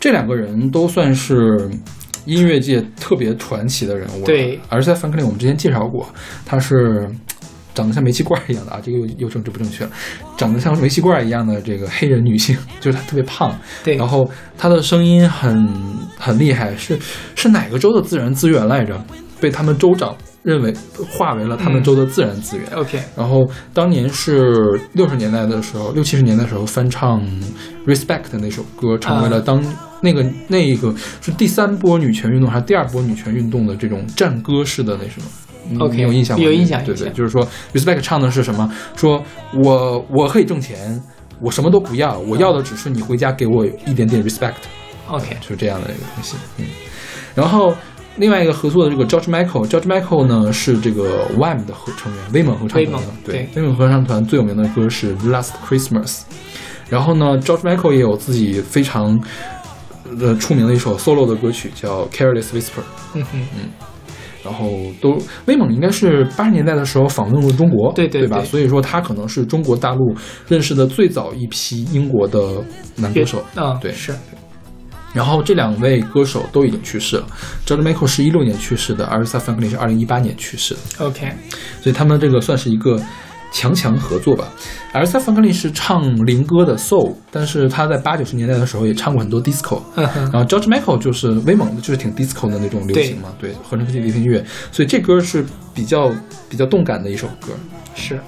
这两个人都算是音乐界特别传奇的人物。
对
，Aretha Franklin 我们之前介绍过，他是长得像煤气罐一样的啊，这个又又政治不正确了，长得像煤气罐一样的这个黑人女性，就是她特别胖，
对
然后她的声音很很厉害，是是哪个州的自然资源来着？被他们州长认为化为了他们州的自然资源。
OK，
然后当年是六十年代的时候，六七十年代的时候翻唱《Respect》那首歌，成为了当、那个那个是第三波女权运动还是第二波女权运动的这种战歌式的那什么。你
OK，
你有印象吗？
有印象
对对，就是说，Respect 唱的是什么？说我我可以挣钱，我什么都不要，我要的只是你回家给我一点点 respect。
OK，
就是这样的一个东西。嗯，然后另外一个合作的这个 George Michael，George Michael 呢是这个 Wham 的合成员，威猛合唱团的。对，威猛合唱团最有名的歌是《Last Christmas》。然后呢，George Michael 也有自己非常呃出名的一首 solo 的歌曲叫《Careless Whisper》。
嗯哼，
然后都威猛应该是八十年代的时候访问过中国，对吧？
对对吧
所以说他可能是中国大陆认识的最早一批英国的男歌手。
嗯，
对
是
然后这两位歌手都已经去世了，George Michael 是一六年去世的，Aretha Franklin 是二零一八年去世的
，OK，
所以他们这个算是一个强强合作吧。Aretha Franklin 是唱灵歌的 soul，但是他在八九十年代的时候也唱过很多 disco。然后 George Michael 就是威猛的，就是挺 disco 的那种流行嘛，对，合成科技流行乐，所以这歌是比较比较动感的一首歌。
是。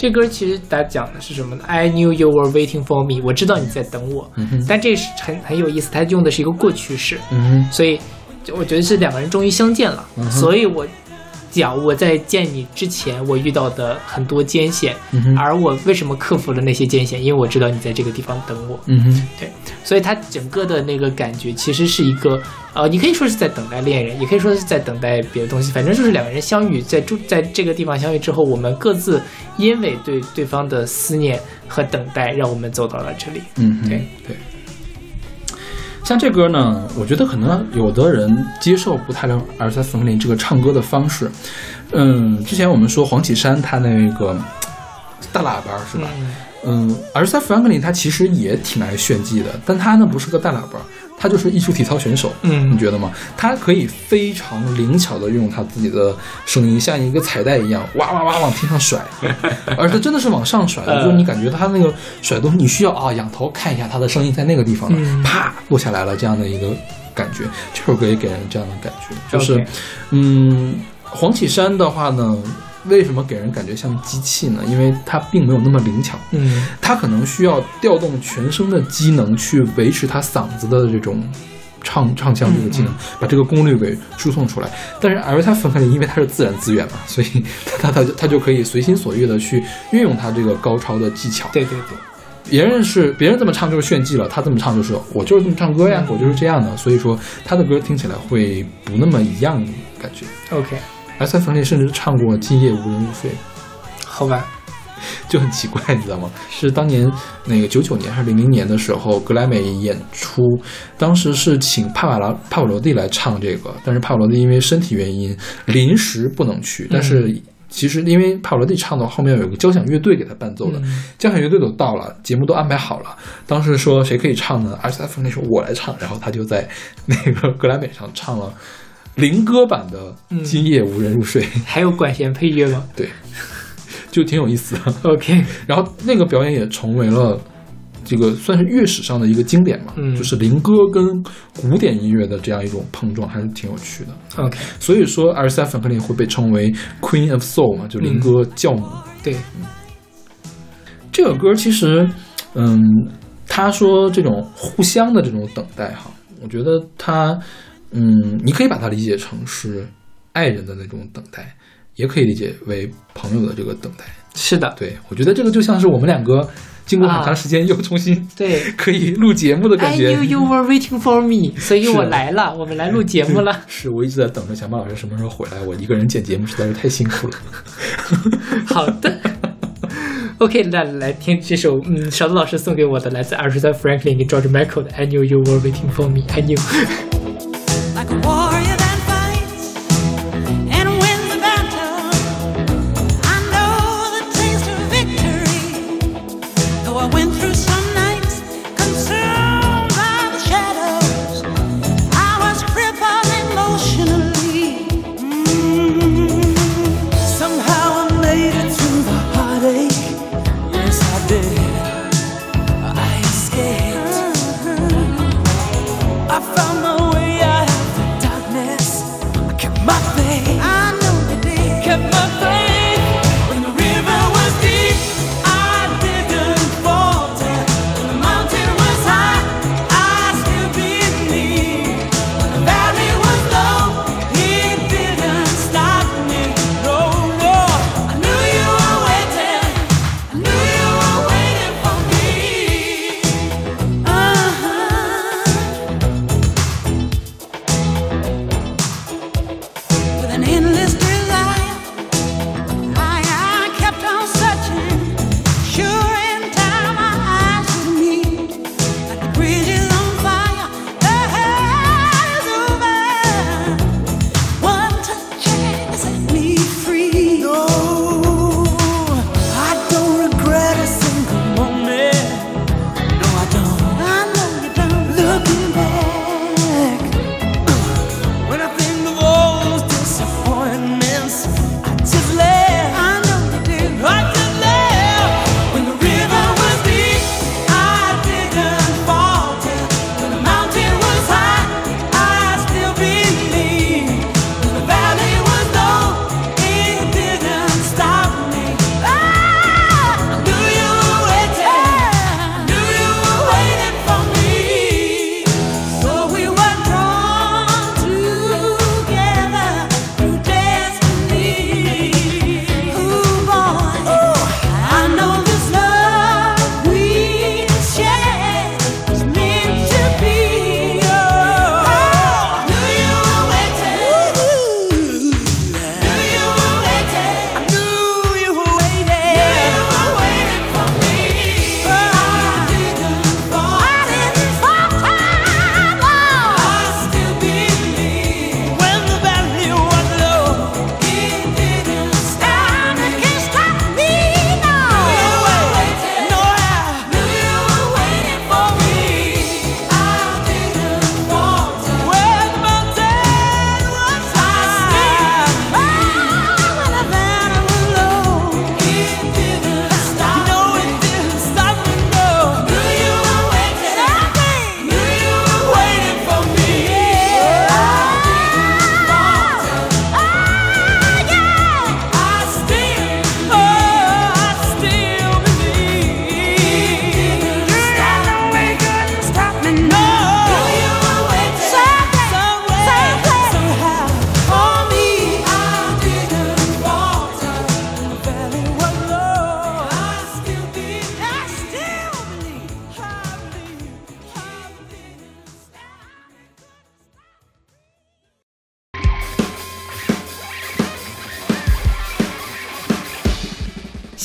这歌其实它讲的是什么呢？I knew you were waiting for me，我知道你在等我。但这是很很有意思，它用的是一个过去式，
嗯
所以就我觉得是两个人终于相见了。
嗯
所以我讲我在见你之前，我遇到的很多艰险，而我为什么克服了那些艰险？因为我知道你在这个地方等我。
嗯哼，
对，所以它整个的那个感觉其实是一个，呃，你可以说是在等待恋人，也可以说是在等待别的东西，反正就是两个人相遇，在住在这个地方相遇之后，我们各自因为对对方的思念和等待，让我们走到了这里。
嗯哼，
对
对。像这歌呢，我觉得可能有的人接受不太了尔塞冯林这个唱歌的方式。嗯，之前我们说黄绮珊她那个大喇叭是吧？嗯，而塞弗兰克林他其实也挺爱炫技的，但他呢不是个大喇叭，他就是艺术体操选手，
嗯。
你觉得吗？他可以非常灵巧的用他自己的声音，像一个彩带一样，哇哇哇往天上甩，而他真的是往上甩的，
呃
就是你感觉他那个甩动，你需要啊仰头看一下他的声音在那个地方了，
嗯。
啪落下来了这样的一个感觉，这首歌也给人这样的感觉，就是嗯，黄绮珊的话呢。为什么给人感觉像机器呢？因为它并没有那么灵巧，
嗯
它可能需要调动全身的机能去维持它嗓子的这种唱唱腔这个技能，把这个功率给输送出来。但是艾瑞塔芬克林因为它是自然资源嘛，所以他他他他就可以随心所欲的去运用他这个高超的技巧。
对对对，
别人是别人这么唱就是炫技了，他这么唱就是我就是这么唱歌呀，我就是这样的。所以说他的歌听起来会不那么一样感觉。
OK，
艾瑞塔芬克林甚至唱过《今夜无人入睡》。
好吧，
就很奇怪，你知道吗？是当年那个九九年还是零零年的时候，格莱美演出，当时是请帕瓦拉帕瓦罗蒂来唱这个，但是帕瓦罗蒂因为身体原因临时不能去，但是。其实，因为帕瓦罗蒂唱到后面有个交响乐队给他伴奏的，
嗯
交响乐队都到了，节目都安排好了。当时说谁可以唱呢？阿斯泰芬那时候我来唱，然后他就在那个格莱美上唱了灵歌版的
嗯《
今夜无人入睡》
还有管弦配乐吗？
对，就挺有意思的。
？OK，
然后那个表演也成为了这个算是乐史上的一个经典嘛，
嗯。
就是林歌跟古典音乐的这样一种碰撞，还是挺有趣的。
OK，
所以说，阿尔塞芬克林会被称为 Queen of Soul 嘛，就林歌教母。
对，
这个歌其实，嗯，他说这种互相的这种等待哈，我觉得他，嗯，你可以把它理解成是爱人的那种等待，也可以理解为朋友的这个等待。
是的，
对我觉得这个就像是我们两个经过很长时间又重新
对。
可以录节目的感觉 I。
knew you were waiting for me，所以我来了，我们来录节目了。
是我一直在等着小马老师什么时候回来，我一个人剪节目实在是太辛苦了。
好的。OK，那来听这首嗯，勺子老师送给我的来自二十三 Franklin 跟 George Michael 的《I Knew You Were Waiting for Me》，I knew。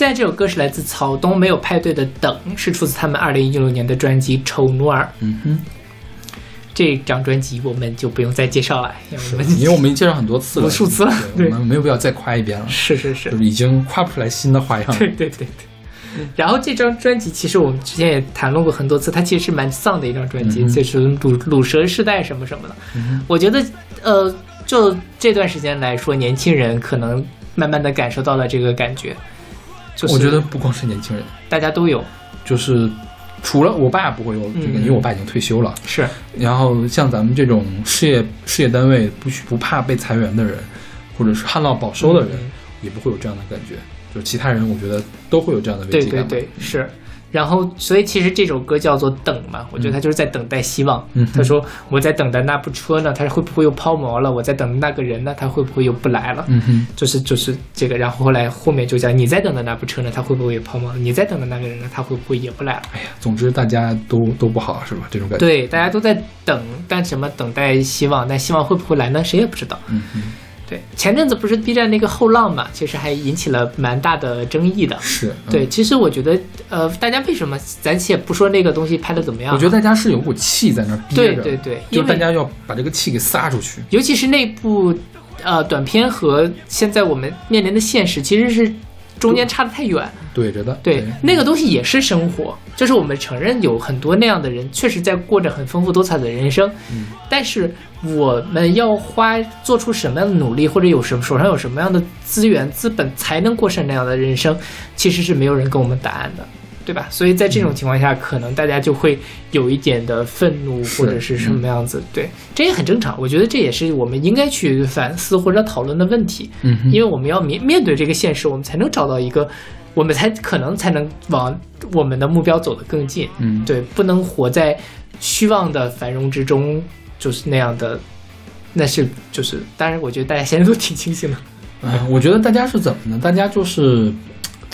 现在这首歌是来自草东没有派对的《等》，是出自他们二零一六年的专辑《丑奴儿》。
嗯哼，
这张专辑我们就不用再介绍了，因为我们
因为我们已经介绍很多次了，
无数次了
我们没有必要再夸一遍了，
是是是
就，是已经夸不出来新的花样了。
对对对对。然后这张专辑其实我们之前也谈论过很多次，它其实是蛮丧的一张专辑，就是鲁鲁蛇世代什么什么的。我觉得呃，就这段时间来说，年轻人可能慢慢的感受到了这个感觉，就是
我觉得不光是年轻人，
大家都有，
就是除了我爸不会有这个，
嗯
因为我爸已经退休了。
是
然后像咱们这种事业事业单位不许不怕被裁员的人，或者是旱涝保收的人，
嗯
也不会有这样的感觉。就是其他人，我觉得都会有这样的危机感。
对对对，是。然后，所以其实这首歌叫做《等》嘛，我觉得他就是在等待希望。
嗯
他说我在等待那部车呢，它会不会又抛锚了？我在等那个人呢，他会不会又不来了？
嗯哼，
就是就是这个，然后后来后面就讲你在等的那部车呢，他会不会也抛锚了？你在等的那个人呢，他会不会也不来了？
哎呀，总之大家都都不好，是吧？这种感觉。，
对，大家都在等，但什么等待希望，但希望会不会来呢？谁也不知道。
嗯哼，
对，前阵子不是 B 站那个后浪嘛，其实还引起了蛮大的争议的。
是。嗯
对，，其实我觉得，呃，大家为什么咱且不说那个东西拍的怎么样啊，
我觉得大家是有股气在那儿憋着，
对对对，
就是大家要把这个气给撒出去。
尤其是那部呃短片和现在我们面临的现实其实是中间差得太远。
对着的。
对，那个东西也是生活，就是我们承认有很多那样的人，确实在过着很丰富多彩的人生。
嗯
但是我们要花做出什么样的努力，或者有什么手上有什么样的资源资本，才能过上那样的人生，其实是没有人给我们答案的。对吧？所以在这种情况下，可能大家就会有一点的愤怒，或者是什么样子。对，这也很正常。我觉得这也是我们应该去反思或者讨论的问题。
嗯，
因为我们要面面对这个现实，我们才能找到一个，我们才可能才能往我们的目标走得更近。
嗯，
对，不能活在虚妄的繁荣之中，就是那样的。那是就是，当然，我觉得大家现在都挺清醒的。
嗯，我觉得大家是怎么呢？大家就是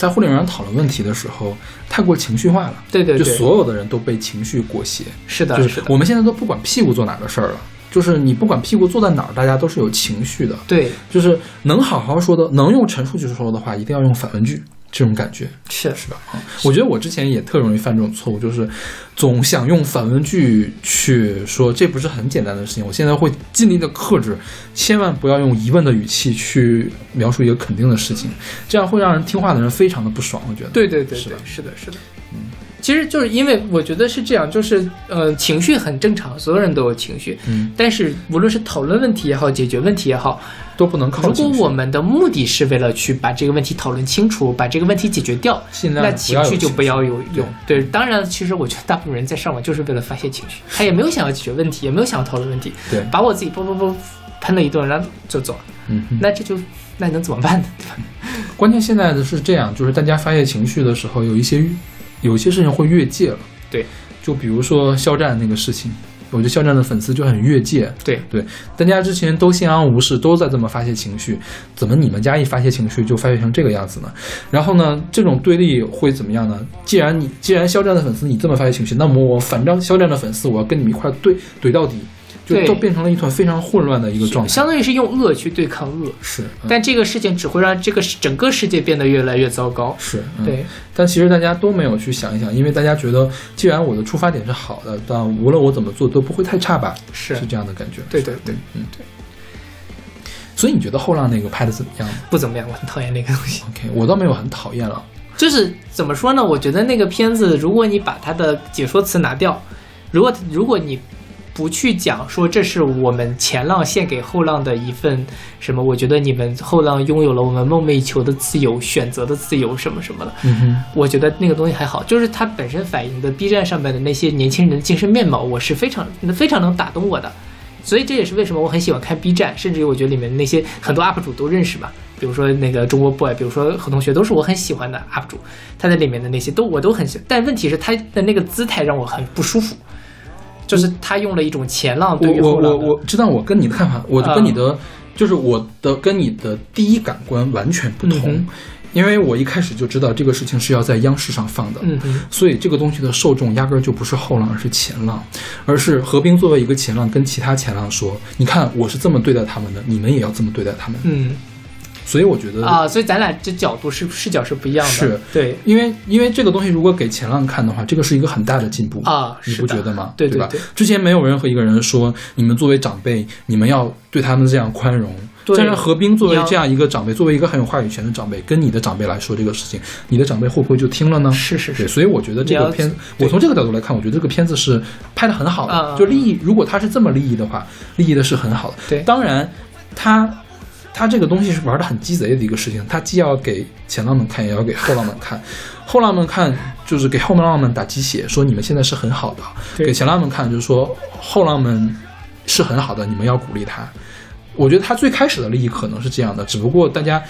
在互联网上讨论问题的时候，太过情绪化了。
对对对，
就所有的人都被情绪裹挟。
是的，
就是
的，
我们现在都不管屁股坐哪的事儿了，就是你不管屁股坐在哪儿，大家都是有情绪的。
对，
就是能好好说的，能用陈述句说的话，一定要用反问句，这种感觉
是
是吧？啊，我觉得我之前也特容易犯这种错误，就是总想用反问句去说，这不是很简单的事情。我现在会尽力的克制，千万不要用疑问的语气去描述一个肯定的事情，这样会让人听话的人非常的不爽。我觉得，
对对对
是吧，
对是的，是的。嗯，其实就是因为我觉得是这样，就是呃，情绪很正常，所有人都有情绪。
嗯，
但是无论是讨论问题也好，解决问题也好，
都不能靠
如。果我们的目的是为了去把这个问题讨论清楚，把这个问题解决掉，那情绪就不要有用。对，当然，其实我觉得大部分人在上网就是为了发泄情绪，他也没有想要解决问题，也没有想要讨论问题，
对，
把我自己啵啵啵喷了一顿，然后就走了。
嗯。
那这就那能怎么办呢？对吧？
关键现在的是这样，就是大家发泄情绪的时候，有一些有些事情会越界了。
对，
就比如说肖战那个事情，我觉得肖战的粉丝就很越界。
对
对，大家之前都心安无事，都在这么发泄情绪，怎么你们家一发泄情绪就发泄成这个样子呢？然后呢，这种对立会怎么样呢？既然你既然肖战的粉丝你这么发泄情绪，那么我反正肖战的粉丝，我要跟你们一块儿对怼到底，就
对
都变成了一团非常混乱的一个状态。
相当于是用恶去对抗恶，
是，嗯
但这个事情只会让这个世整个世界变得越来越糟糕。
是，嗯
对，
但其实大家都没有去想一想，因为大家觉得，既然我的出发点是好的，但无论我怎么做都不会太差吧？
是
是这样的感觉。
对对对，
嗯对。所以你觉得后浪那个拍的怎么样
不怎么样，我很讨厌那个东西。
？OK，我倒没有很讨厌了。
就是怎么说呢？我觉得那个片子，如果你把它的解说词拿掉，如果如果你不去讲说这是我们前浪献给后浪的一份什么，我觉得你们后浪拥有了我们梦寐以求的自由、选择的自由什么什么的。
嗯哼，
我觉得那个东西还好，就是它本身反映的 B 站上面的那些年轻人的精神面貌，我是非常非常能打动我的。所以这也是为什么我很喜欢看 B 站，甚至于我觉得里面那些很多 UP 主都认识嘛，比如说那个中国 boy，比如说何同学，都是我很喜欢的 UP 主，他在里面的那些都我都很喜欢，但问题是他的那个姿态让我很不舒服，就是他用了一种前浪对于
我我我
后浪的，
我知道我跟你的看法，我跟你的、就是我的跟你的第一感官完全不同。
嗯
因为我一开始就知道这个事情是要在央视上放的，所以这个东西的受众压根儿就不是后浪，而是前浪，而是何冰作为一个前浪跟其他前浪说：“你看我是这么对待他们的，你们也要这么对待他们。
嗯，
所以我觉得
啊，所以咱俩这角度是视角是不一样的。
是
对
因为因为这个东西如果给前浪看的话，这个是一个很大的进步
啊
你不觉得吗？吧？
对对对
之前没有任何一个人说你们作为长辈，你们要对他们这样宽容。
对
但是何冰作为这样一个长辈，作为一个很有话语权的长辈，跟你的长辈来说这个事情，你的长辈会不会就听了呢？
是是是
所以我觉得这个片，
对
我从这个角度来看，我觉得这个片子是拍的很好的。
啊
就利益，如果他是这么利益的话，利益的是很好的。
对
当然，他他这个东西是玩的很鸡贼的一个事情，他既要给前浪们看，也要给后浪们看。后浪们看就是给后浪们打鸡血，说你们现在是很好的；
对
给前浪们看就是说后浪们是很好的，你们要鼓励他。我觉得他最开始的利益可能是这样的，只不过大家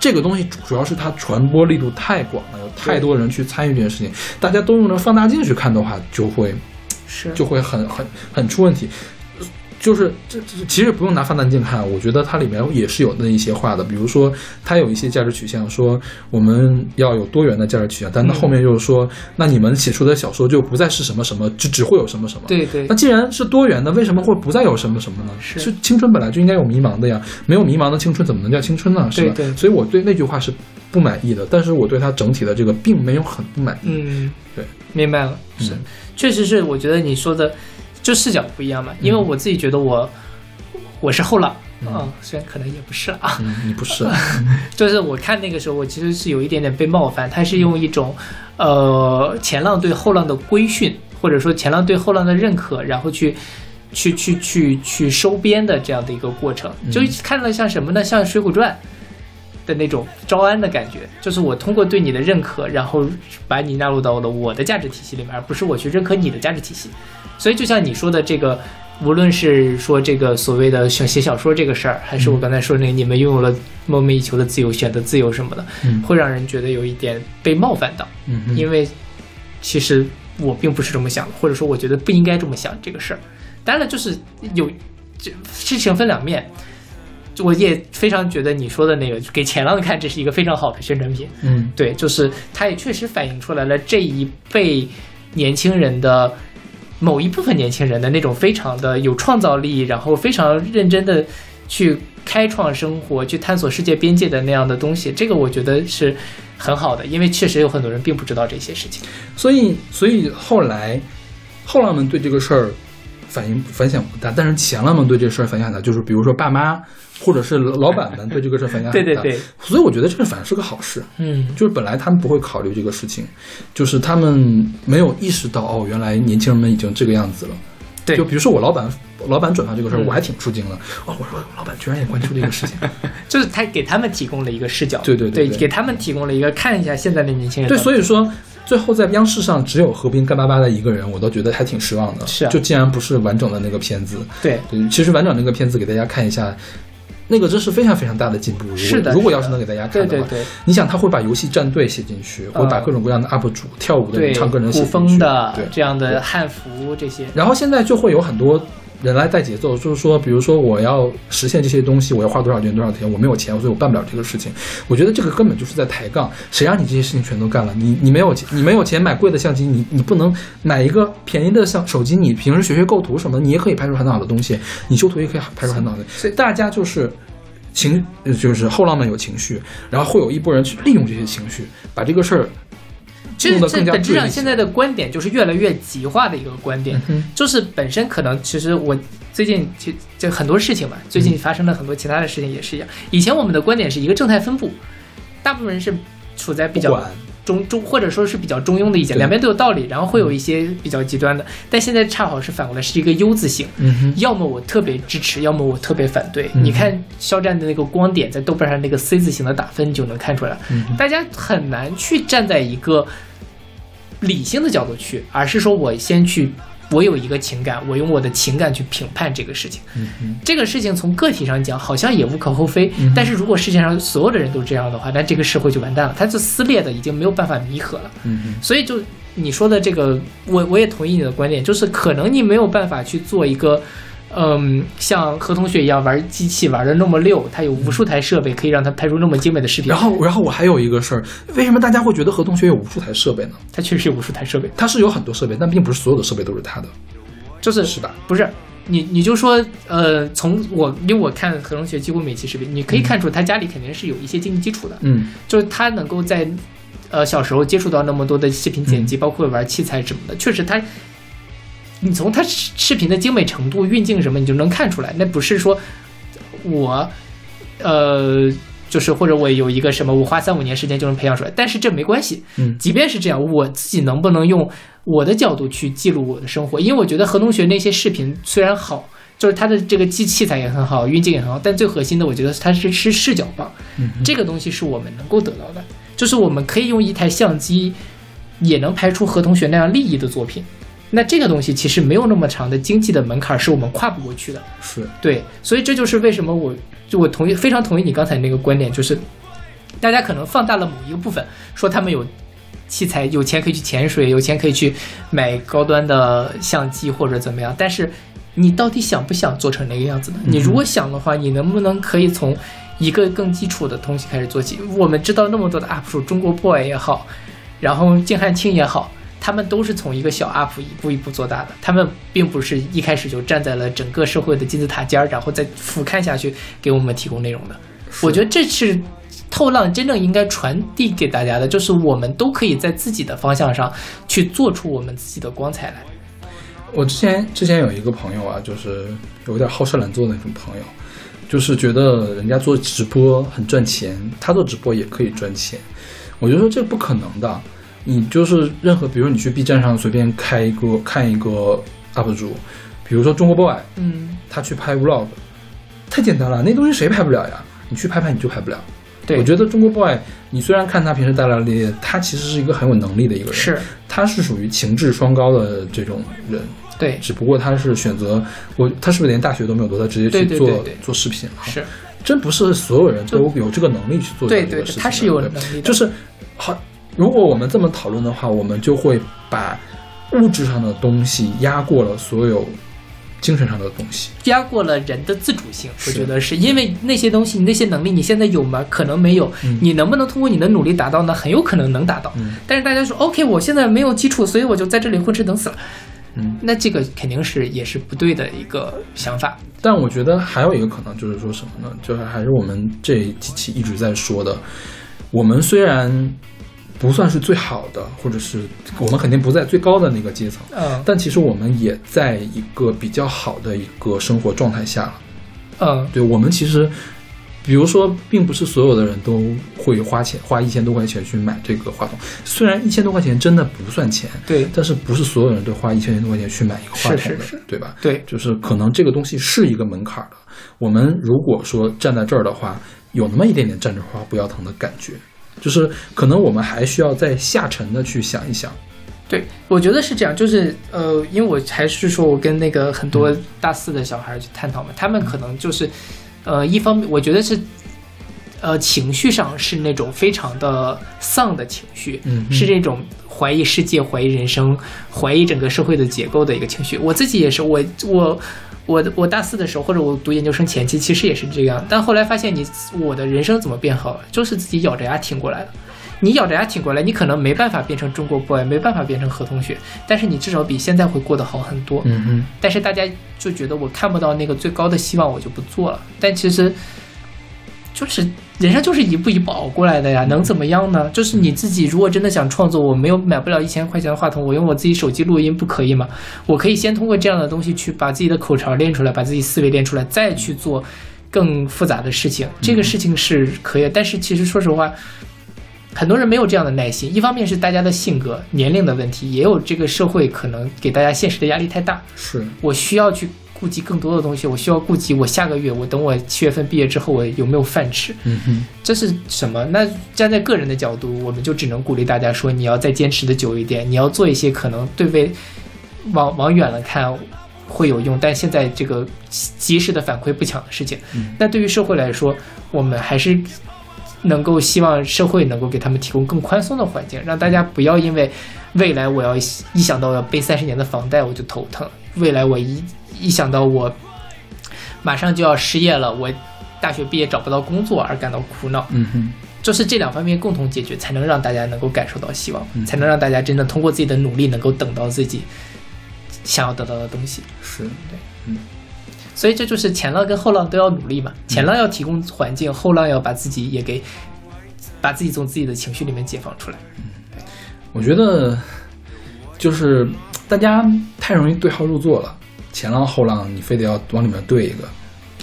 这个东西主主要是它传播力度太广了，有太多人去参与这件事情，大家都用着放大镜去看的话，就会
是
就会很很很出问题。就是这这其实不用拿放大镜看，我觉得它里面也是有那一些话的，比如说它有一些价值取向，说我们要有多元的价值取向，但它后面又说，那你们写出的小说就不再是什么什么，就只会有什么什么。
对对
那既然是多元的，为什么会不再有什么什么呢？
是
青春本来就应该有迷茫的呀，没有迷茫的青春怎么能叫青春呢？是吧？
对对
所以我对那句话是不满意的，但是我对它整体的这个并没有很不满意。
嗯，
对，
明白了，是，
嗯
确实是，我觉得你说的就视角不一样嘛，因为我自己觉得我我是后浪，
嗯
嗯，虽然可能也不是啊，
嗯，你不是，
就是我看那个时候，我其实是有一点点被冒犯，他是用一种呃前浪对后浪的规训，或者说前浪对后浪的认可，然后去。去去去去收编的这样的一个过程，就看了像什么呢？像《水浒传》的那种招安的感觉，就是我通过对你的认可，然后把你纳入到了我的价值体系里面，而不是我去认可你的价值体系。所以就像你说的这个，无论是说这个所谓的写写小说这个事儿，还是我刚才说那个你们拥有了梦寐以求的自由、选择自由什么的，
嗯
会让人觉得有一点被冒犯到，因为其实我并不是这么想的，或者说我觉得不应该这么想这个事儿。当然了，就是有这事情分两面。我也非常觉得你说的那个给前浪看，这是一个非常好的宣传品。
嗯
对，就是它也确实反映出来了这一辈年轻人的某一部分年轻人的那种非常的有创造力，然后非常认真的去开创生活、去探索世界边界的那样的东西。这个我觉得是很好的，因为确实有很多人并不知道这些事情。
所以所以后来后浪们对这个事儿反应反响不大，但是前浪们对这事儿反响很大，就是比如说爸妈或者是老板们对这个事儿反响很大。
对对对，
所以我觉得这个反而是个好事。
嗯，
就是本来他们不会考虑这个事情，就是他们没有意识到哦，原来年轻人们已经这个样子了。
对
就比如说我老板，老板转发这个事儿，
嗯
我还挺吃惊的。哦，我说老板居然也关注这个事情。
就是他给他们提供了一个视角，
对对对对
给他们提供了一个看一下现在的年轻人。
对，所以说最后在央视上只有何冰干巴巴的一个人，我都觉得还挺失望的。
是啊
就竟然不是完整的那个片子。
对
对，其实完整那个片子给大家看一下，那个真是非常非常大的进步。如果
是的
如果要是能给大家看的话，
对对对
你想他会把游戏战队写进去，会把
呃
各种各样的 UP 主、跳舞的唱歌人写
古
进去
风的
对
这样的汉服这些，
然后现在就会有很多人来带节奏，就是说，比如说我要实现这些东西，我要花多少钱多少钱，我没有钱，所以我办不了这个事情。我觉得这个根本就是在抬杠，谁让你这些事情全都干了？你你没有钱，你没有钱买贵的相机，你你不能买一个便宜的相手机，你平时学学构图什么，你也可以拍出很好的东西，你修图也可以拍出很好的。所以大家就是。情呃就是后浪漫有情绪，然后会有一波人去利用这些情绪，把这个事儿
其实这本质上现在的观点就是越来越极化的一个观点，
嗯
就是本身可能其实我最近就就很多事情嘛，最近发生了很多其他的事情也是一样。以前我们的观点是一个正态分布，大部分人是处在比较中中或者说是比较中庸的意见，两边都有道理，然后会有一些比较极端的。但现在恰好是反过来是一个 U 字形，要么我特别支持，要么我特别反对。
嗯
你看肖战的那个光点在豆瓣上那个 C 字形的打分，你就能看出来，
嗯
大家很难去站在一个理性的角度去，而是说我先去。我有一个情感，我用我的情感去评判这个事情。
嗯哼
这个事情从个体上讲，好像也无可厚非。
嗯
但是如果世界上所有的人都这样的话，那这个社会就完蛋了，它就撕裂的已经没有办法弥合了。
嗯哼
所以就你说的这个，我我也同意你的观点，就是可能你没有办法去做一个，嗯，像何同学一样玩机器玩的那么溜，他有无数台设备可以让他拍出那么精美的视频。
然后，然后我还有一个事儿，为什么大家会觉得何同学有无数台设备呢？
他确实有无数台设备，
他是有很多设备，但并不是所有的设备都是他的，
就是
是吧？
不是你你就说，呃，从我因为我看何同学几乎每期视频，你可以看出他家里肯定是有一些经济基础的，
嗯
就是他能够在呃小时候接触到那么多的视频剪辑，包括玩器材什么的，确实他，你从他视视频的精美程度、运镜什么，你就能看出来，那不是说我呃。就是或者我有一个什么，我花三五年时间就能培养出来，但是这没关系。
嗯
即便是这样，我自己能不能用我的角度去记录我的生活？因为我觉得何同学那些视频虽然好，就是他的这个机器材也很好，运镜也很好，但最核心的，我觉得它是是视角棒。
嗯
这个东西是我们能够得到的，就是我们可以用一台相机，也能拍出何同学那样利益的作品。那这个东西其实没有那么长的经济的门槛，是我们跨不过去的。
是
对，所以这就是为什么我就我同意非常同意你刚才那个观点，就是大家可能放大了某一个部分，说他们有器材，有钱可以去潜水，有钱可以去买高端的相机或者怎么样，但是你到底想不想做成那个样子呢？你如果想的话，你能不能可以从一个更基础的东西开始做起？我们知道那么多的 UP 主，中国 boy 也好，然后静汉卿也好。他们都是从一个小 UP 一步一步做大的，他们并不是一开始就站在了整个社会的金字塔尖儿，然后再俯瞰下去给我们提供内容的。我觉得这是透浪真正应该传递给大家的，就是我们都可以在自己的方向上去做出我们自己的光彩来。
我之前之前有一个朋友啊，就是有点好吃懒做的那种朋友，就是觉得人家做直播很赚钱，他做直播也可以赚钱。我就说这不可能的，你就是任何，比如你去 B 站上随便开一个看一个 UP 主，比如说中国 boy，
嗯，
他去拍 vlog，太简单了，那东西谁拍不了呀？你去拍拍你就拍不了。
对，
我觉得中国 boy，你虽然看他平时大大咧咧，他其实是一个很有能力的一个人，
是，
他是属于情志双高的这种人，
对，
只不过他是选择我，他是不是连大学都没有读，他直接去做
对对对
做视频了？
是，
真不是所有人都有这个能力去做
对对
这个事情的。
他是有
对
能力的
就是好。如果我们这么讨论的话，我们就会把物质上的东西压过了所有精神上的东西。
压过了人的自主性，我觉得是因为那些东西，你那些能力，你现在有吗？可能没有。
嗯
你能不能通过你的努力达到呢？很有可能能达到。
嗯
但是大家说，OK，我现在没有基础，所以我就在这里混吃等死了。
嗯，
那这个肯定是也是不对的一个想法。
但我觉得还有一个可能就是说什么呢？就是还是我们这几期一直在说的，我们虽然不算是最好的，或者是我们肯定不在最高的那个阶层，
嗯
但其实我们也在一个比较好的一个生活状态下了。
嗯，
对我们其实，比如说，并不是所有的人都会花钱花一千多块钱去买这个话筒。虽然一千多块钱真的不算钱，
对
但是不是所有人都花一千多块钱去买一个话筒的，
是是是
对吧？
对，
就是可能这个东西是一个门槛儿的。我们如果说站在这儿的话，有那么一点点站着花不腰疼的感觉，就是可能我们还需要再下沉的去想一想。
对，我觉得是这样，就是呃，因为我还是说我跟那个很多大四的小孩去探讨嘛，他们可能就是，呃，一方面我觉得是，呃，情绪上是那种非常的丧的情绪，
嗯
是这种怀疑世界、怀疑人生、怀疑整个社会的结构的一个情绪。我自己也是，我我。我我大四的时候，或者我读研究生前期，其实也是这样，但后来发现你我的人生怎么变好了，就是自己咬着牙挺过来的。你咬着牙挺过来，你可能没办法变成中国 boy，没办法变成何同学，但是你至少比现在会过得好很多。
嗯嗯，
但是大家就觉得我看不到那个最高的希望，我就不做了。但其实，就是人生就是一步一步熬过来的呀，能怎么样呢？就是你自己如果真的想创作，我没有买不了一千块钱的话筒，我用我自己手机录音不可以吗？我可以先通过这样的东西去把自己的口条练出来，把自己思维练出来，再去做更复杂的事情。这个事情是可以，但是其实说实话。很多人没有这样的耐心，一方面是大家的性格、年龄的问题，也有这个社会可能给大家现实的压力太大。
是
我需要去顾及更多的东西，我需要顾及我下个月，我等我七月份毕业之后，我有没有饭吃？
嗯哼，
这是什么？那站在个人的角度，我们就只能鼓励大家说，你要再坚持的久一点，你要做一些可能对未往往远了看会有用，但现在这个及时的反馈不强的事情。
嗯
那对于社会来说，我们还是能够希望社会能够给他们提供更宽松的环境，让大家不要因为未来我要一想到要背三十年的房贷我就头疼，未来我一一想到我马上就要失业了，我大学毕业找不到工作而感到苦恼。
嗯哼，
就是这两方面共同解决，才能让大家能够感受到希望，
嗯
才能让大家真的通过自己的努力，能够等到自己想要得到的东西。
是对，嗯。
所以这就是前浪跟后浪都要努力嘛，前浪要提供环境，后浪要把自己也给把自己从自己的情绪里面解放出来。
我觉得就是大家太容易对号入座了，前浪后浪你非得要往里面对一个，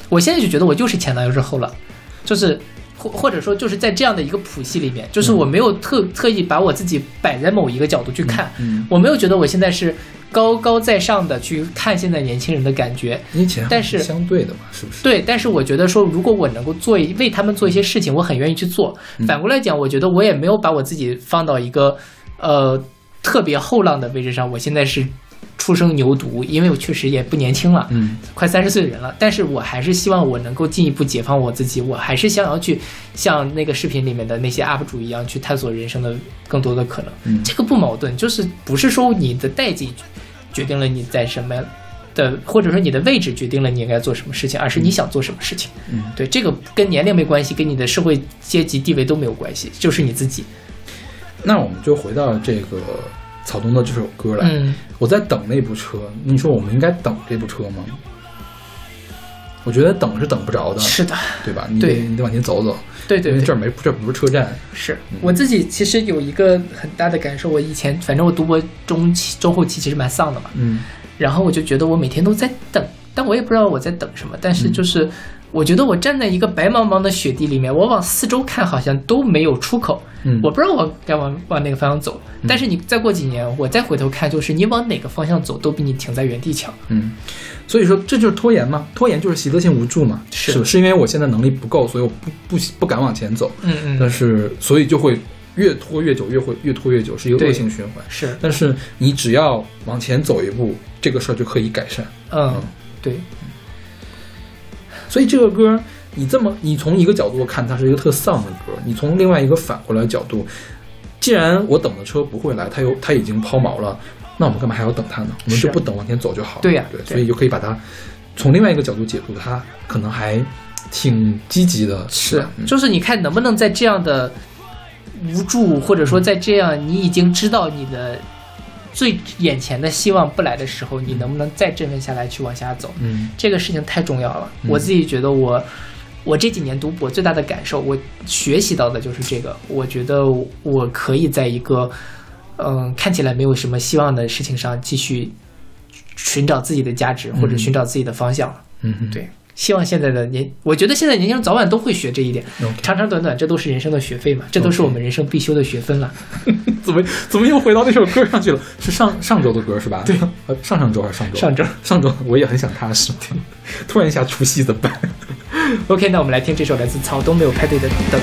我现在就觉得我就是前浪又是后浪，就是或或者说就是在这样的一个谱系里面，就是我没有特特意把我自己摆在某一个角度去看，
嗯，
我没有觉得我现在是高高在上的去看现在年轻人的感觉，但是
相对的嘛，是不是？
对，但是我觉得说，如果我能够做一为他们做一些事情，我很愿意去做。
嗯
反过来讲，我觉得我也没有把我自己放到一个呃特别后浪的位置上。我现在是初生牛犊，因为我确实也不年轻了，
嗯
快三十岁的人了。但是我还是希望我能够进一步解放我自己，我还是想要去像那个视频里面的那些 UP 主一样，去探索人生的更多的可能。
嗯
这个不矛盾，就是不是说你的代际决定了你在什么的，或者说你的位置决定了你应该做什么事情，而是你想做什么事情。
嗯，
对，这个跟年龄没关系，跟你的社会阶级地位都没有关系，就是你自己。
那我们就回到这个草东的这首歌来。
嗯，
我在等那部车，你说我们应该等这部车吗？我觉得等是等不着的，
是的，
对吧？你得
对
你得往前走走，
对对对
因为这儿没这不是车站。
是我自己其实有一个很大的感受，我以前反正我读博中期、中后期其实蛮丧的嘛，
嗯
然后我就觉得我每天都在等，但我也不知道我在等什么。但是就是我觉得我站在一个白茫茫的雪地里面，我往四周看好像都没有出口，
嗯，
我不知道我该往往哪个方向走。但是你再过几年，我再回头看，就是你往哪个方向走都比你停在原地强。
嗯，所以说这就是拖延嘛，拖延就是习得性无助嘛，
是。
是是因为我现在能力不够，所以我不不不敢往前走，
嗯嗯。
但是所以就会越拖越久，越会越拖越久，是一个恶性循环。
是，
但是你只要往前走一步，这个事儿就可以改善。
嗯，对，
所以这个歌，你这么你从一个角度看，它是一个特丧的歌；你从另外一个反过来角度，既然我等的车不会来，它又它已经抛锚了，那我们干嘛还要等它呢？我们就不等，往前走就好了。
对呀
对，
对
所以就可以把它从另外一个角度解读，它可能还挺积极的。
是，
嗯
就是你看能不能在这样的无助，或者说在这样你已经知道你的最眼前的希望不来的时候，你能不能再振奋下来去往下走？
嗯
这个事情太重要了。
嗯
我自己觉得我。我这几年读博最大的感受，我学习到的就是这个。我觉得我可以在一个，嗯，看起来没有什么希望的事情上继续寻找自己的价值，或者
嗯
寻找自己的方向。
嗯嗯，
对，希望现在的年，我觉得现在年轻人早晚都会学这一点长长短短，这都是人生的学费嘛，这都是我们人生必修的学分了。
怎么怎么又回到那首歌上去了？是上上周的歌是吧？对，呃，上上周还是上周？
上周
上周我也很想踏实，突然一下除夕怎么办
？OK，那我们来听这首来自草东没有派对的《等》。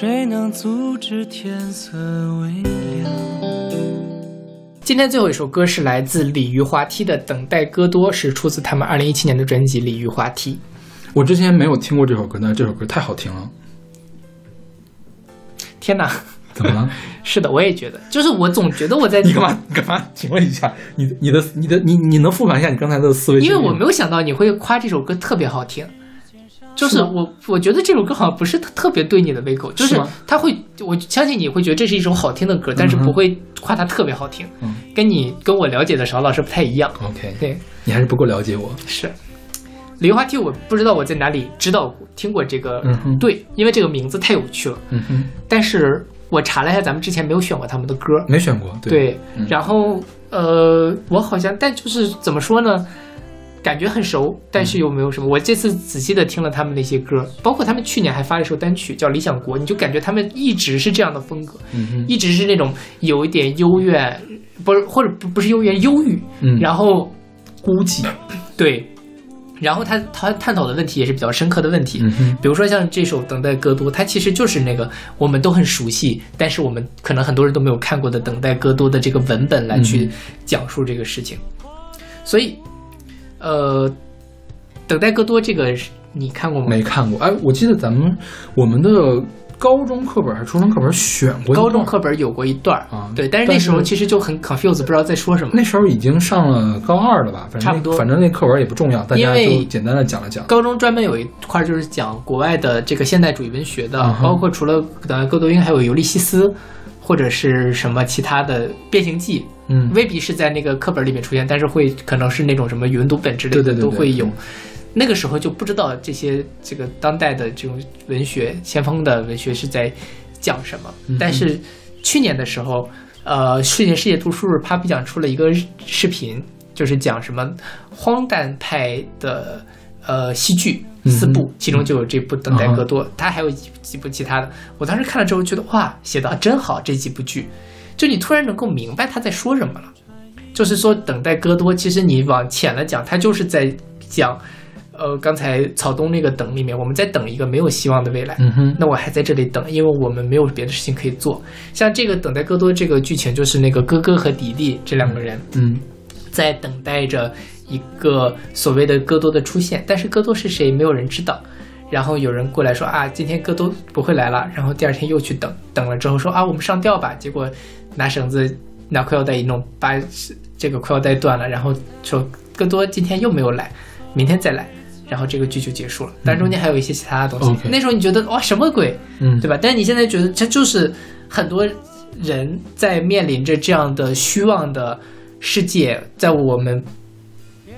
谁能阻止天色微亮？
今天最后一首歌是来自鲤鱼滑梯的《等待戈多》，是出自他们二零一七年的专辑《鲤鱼滑梯》。
我之前没有听过这首歌，但是这首歌太好听了。
天哪！
怎么了？
是的，我也觉得，就是我总觉得我在
你干嘛？你干嘛？请问一下，你你的你的你你能复盘一下你刚才的思维？
因为我没有想到你会夸这首歌特别好听，就是
是
我我觉得这首歌好像不是特特别对你的胃口，就是他会，我相信你会觉得这是一首好听的歌，但是不会夸它特别好听，
嗯
跟你跟我了解的邵老师不太一样。
OK，
对，
你还是不够了解我。
是。梨花梯，我不知道我在哪里知道过听过这个，
嗯哼
对，因为这个名字太有趣了。
嗯哼，
但是我查了一下，咱们之前没有选过他们的歌，
没选过。
对，
嗯
然后呃，我好像，但就是怎么说呢，感觉很熟，但是又没有什么。我这次仔细的听了他们那些歌，包括他们去年还发了一首单曲叫《理想国》，你就感觉他们一直是这样的风格，一直是那种有一点幽怨，不是或者不不是幽怨，忧郁，
嗯。
然后
孤寂。
对，然后他他探讨的问题也是比较深刻的问题，
嗯哼，
比如说像这首《等待戈多》，它其实就是那个我们都很熟悉，但是我们可能很多人都没有看过的《等待戈多》的这个文本来去
嗯。
讲述这个事情。所以，呃，《等待戈多》这个是你看过吗？
没看过。哎，我记得咱们我们的高中课本还是初中课本选过
高中课本有过一段
啊
对，但是那时候其实就很 confused，不知道在说什么。
那时候已经上了高二了吧？反正
差不多
反正那课文也不重要，大家就简单的讲了讲。
高中专门有一块就是讲国外的这个现代主义文学的，
嗯
包括除了等待戈多因，还有尤利西斯，或者是什么其他的《变形记》，
嗯，
未必是在那个课本里面出现，但是会可能是那种什么语文读本之类的都会有
嗯。
那个时候就不知道这些这个当代的这种文学先锋的文学是在讲什么，
嗯
但是去年的时候，呃，世界世界读书日 Papi 酱出了一个视频，就是讲什么荒诞派的呃戏剧四部，其中就有这部《等待戈多》，他还有几几部其他的。我当时看了之后觉得哇，写的真好，这几部剧，就你突然能够明白他在说什么了。就是说，等待戈多，其实你往浅了讲，他就是在讲，呃，刚才草东那个等里面，我们在等一个没有希望的未来。
嗯哼，
那我还在这里等，因为我们没有别的事情可以做。像这个等待戈多这个剧情，就是那个哥哥和迪迪这两个人
嗯
在等待着一个所谓的戈多的出现，但是戈多是谁，没有人知道。然后有人过来说啊，今天戈多不会来了。然后第二天又去等，等了之后说啊，我们上吊吧。结果拿绳子拿裤腰带一弄，把这个裤腰带断了。然后说戈多今天又没有来，明天再来。然后这个剧就结束了，但中间还有一些其他的东西。那时候你觉得哇，什么鬼？
嗯，
对吧？但是你现在觉得这就是很多人在面临着这样的虚妄的世界，在我们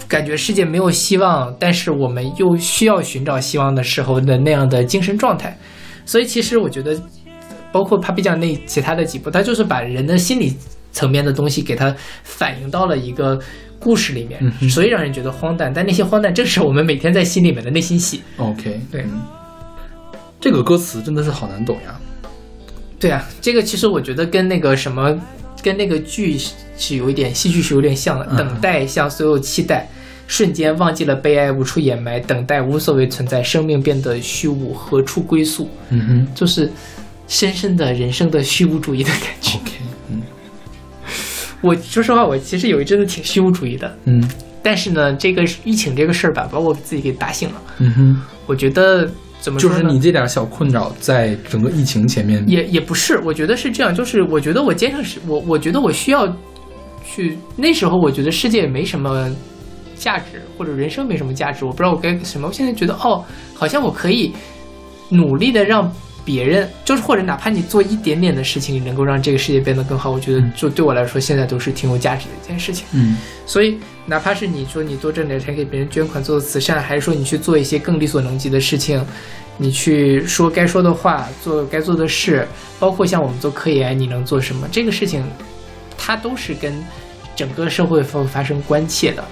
感觉世界没有希望，但是我们又需要寻找希望的时候的那样的精神状态。所以其实我觉得，包括 Papi 酱那其他的几部，它就是把人的心理层面的东西给它反映到了一个故事里面，所以让人觉得荒诞。但那些荒诞正是我们每天在心里面的内心戏。
OK，
对
嗯这个歌词真的是好难懂呀。
对啊，这个其实我觉得跟那个什么，跟那个剧是是有一点戏剧是有点像的。
嗯
等待像所有期待，瞬间忘记了悲哀无处掩埋，等待无所谓存在，生命变得虚无，何处归宿？
嗯哼
就是深深的人生的虚无主义的感觉。
，OK，嗯
我说实话，我其实有一阵子挺虚无主义的，
嗯
但是呢，这个疫情这个事儿吧，把我自己给打醒了。
嗯哼，
我觉得怎么说呢？
就是你这点小困扰，在整个疫情前面，
也也不是，我觉得是这样，就是我觉得我肩上是我，我觉得我需要去那时候，我觉得世界没什么价值，或者人生没什么价值，我不知道我该什么。我现在觉得哦，好像我可以努力的让别人，就是或者哪怕你做一点点的事情，能够让这个世界变得更好，我觉得就对我来说现在都是挺有价值的一件事情。
嗯
所以，哪怕是你说你多挣点钱给别人捐款做慈善，还是说你去做一些更力所能及的事情，你去说该说的话，做该做的事，包括像我们做科研，你能做什么？这个事情，它都是跟整个社会发发生关切的。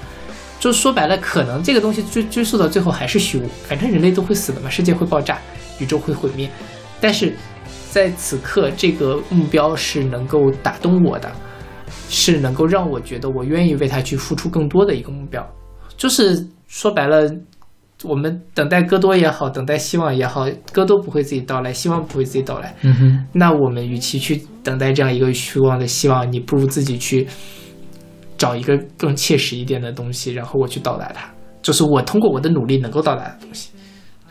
就说白了，可能这个东西追追溯到最后还是虚无，反正人类都会死的嘛，世界会爆炸，宇宙会毁灭。但是在此刻，这个目标是能够打动我的，是能够让我觉得我愿意为他去付出更多的一个目标。就是说白了，我们等待戈多也好，等待希望也好，戈多不会自己到来，希望不会自己到来。
嗯哼，
那我们与其去等待这样一个虚妄的希望，你不如自己去找一个更切实一点的东西，然后我去到达它，就是我通过我的努力能够到达的东西。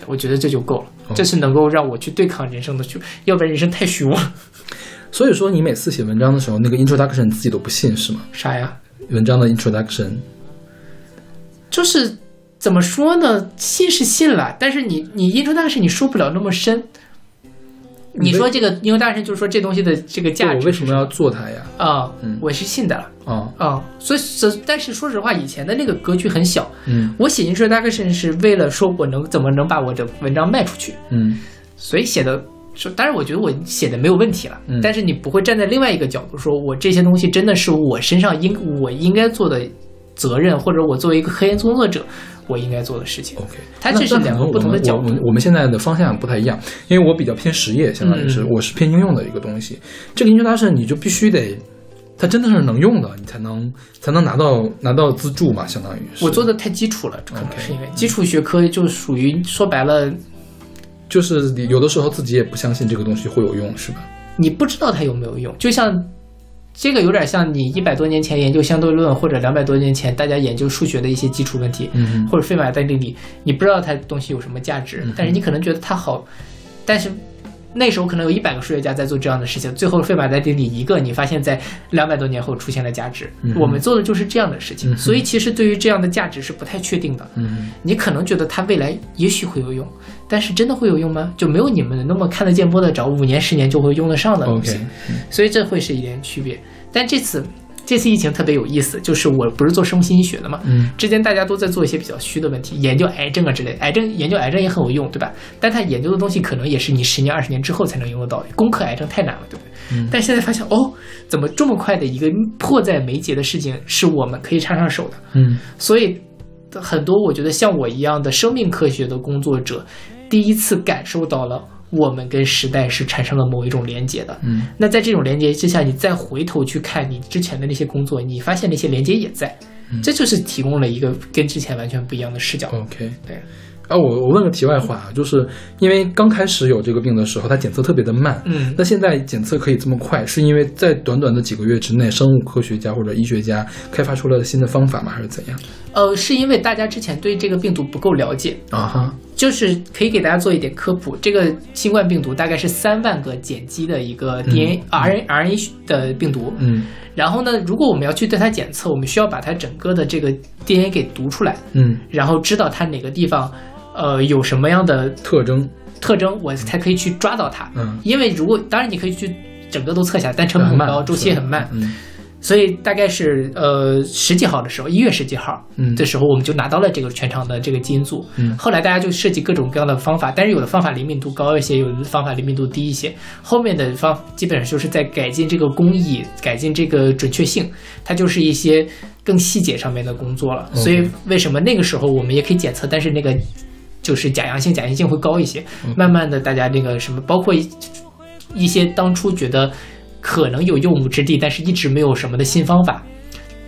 我觉得这就够了，这是能够让我去对抗人生的虚，要不然人生太虚无了。
所以说你每次写文章的时候，那个 introduction 自己都不信是吗？
啥呀？
文章的 introduction，
就是怎么说呢？信是信了，但是你你 introduction 你说不了那么深。你说这个 introduction 就是说这东西的这个价值
我为什么要做它呀？
啊？
嗯
我是信的了。
啊，
啊、所以是，但是说实话，以前的那个格局很小。
嗯
我写 introduction 是为了说我能怎么能把我的文章卖出去，
嗯
所以写的。说，当然，我觉得我写的没有问题了。
嗯
但是你不会站在另外一个角度说，我这些东西真的是我身上应我应该做的责任，或者我作为一个科研工作者，我应该做的事情。
，OK，
它这是两个不同的角度
我们我们现在的方向不太一样，因为我比较偏实业，相当于是、
嗯
我是偏应用的一个东西。这个 introduction 你就必须得，它真的是能用的，你才能才能拿到拿到资助嘛，相当于是。
我做的太基础了，可能是因为基础学科就属于说白了，
就是你有的时候自己也不相信这个东西会有用，是吧？
你不知道它有没有用，就像这个有点像你一百多年前研究相对论，或者两百多年前大家研究数学的一些基础问题，
嗯
或者费马代定理，你不知道它东西有什么价值，但是你可能觉得它好，但是。那时候可能有一百个数学家在做这样的事情，最后费马代定理一个，你发现在两百多年后出现了价值。
嗯
我们做的就是这样的事情，
嗯
所以其实对于这样的价值是不太确定的。
嗯
你可能觉得它未来也许会有用，但是真的会有用吗？就没有你们那么看得见摸得着，五年十年就会用得上的东西。所以这会是一点区别。但这次这次疫情特别有意思，就是我不是做生物信息学的嘛，
嗯
之前大家都在做一些比较虚的问题，研究癌症啊之类的，癌症研究癌症也很有用，对吧？但他研究的东西可能也是你十年二十年之后才能用得到，攻克癌症太难了，对不对？
嗯
但现在发现哦，怎么这么快的一个迫在眉睫的事情是我们可以插上手的？
嗯
所以很多我觉得像我一样的生命科学的工作者，第一次感受到了我们跟时代是产生了某一种连接的。
嗯
那在这种连接之下，你再回头去看你之前的那些工作，你发现那些连接也在，嗯这就是提供了一个跟之前完全不一样的视角。
，OK。
对，
啊，我我问个题外话啊，就是因为刚开始有这个病的时候，它检测特别的慢，
嗯
那现在检测可以这么快，是因为在短短的几个月之内，生物科学家或者医学家开发出了新的方法吗？还是怎样？
呃，是因为大家之前对这个病毒不够了解，
啊哈，
就是可以给大家做一点科普。这个新冠病毒大概是三万个碱基的一个 DNA、RNA RNA 的病毒，
嗯。
然后呢，如果我们要去对它检测，我们需要把它整个的这个 DNA 给读出来，
嗯，
然后知道它哪个地方，呃，有什么样的
特征，
特征，我才可以去抓到它。
嗯，
因为如果当然你可以去整个都测下来，但成本很高，周期也很慢，
嗯
所以大概是呃十几号的时候，一月十几号
嗯
的时候，我们就拿到了这个全场的这个基因组。
嗯
后来大家就设计各种各样的方法，但是有的方法灵敏度高一些，有的方法灵敏度低一些。后面的方基本上就是在改进这个工艺，改进这个准确性，它就是一些更细节上面的工作了。所以为什么那个时候我们也可以检测，但是那个就是假阳性、假阴性会高一些。慢慢的，大家那个什么，包括一一些当初觉得可能有用武之地，但是一直没有什么的新方法，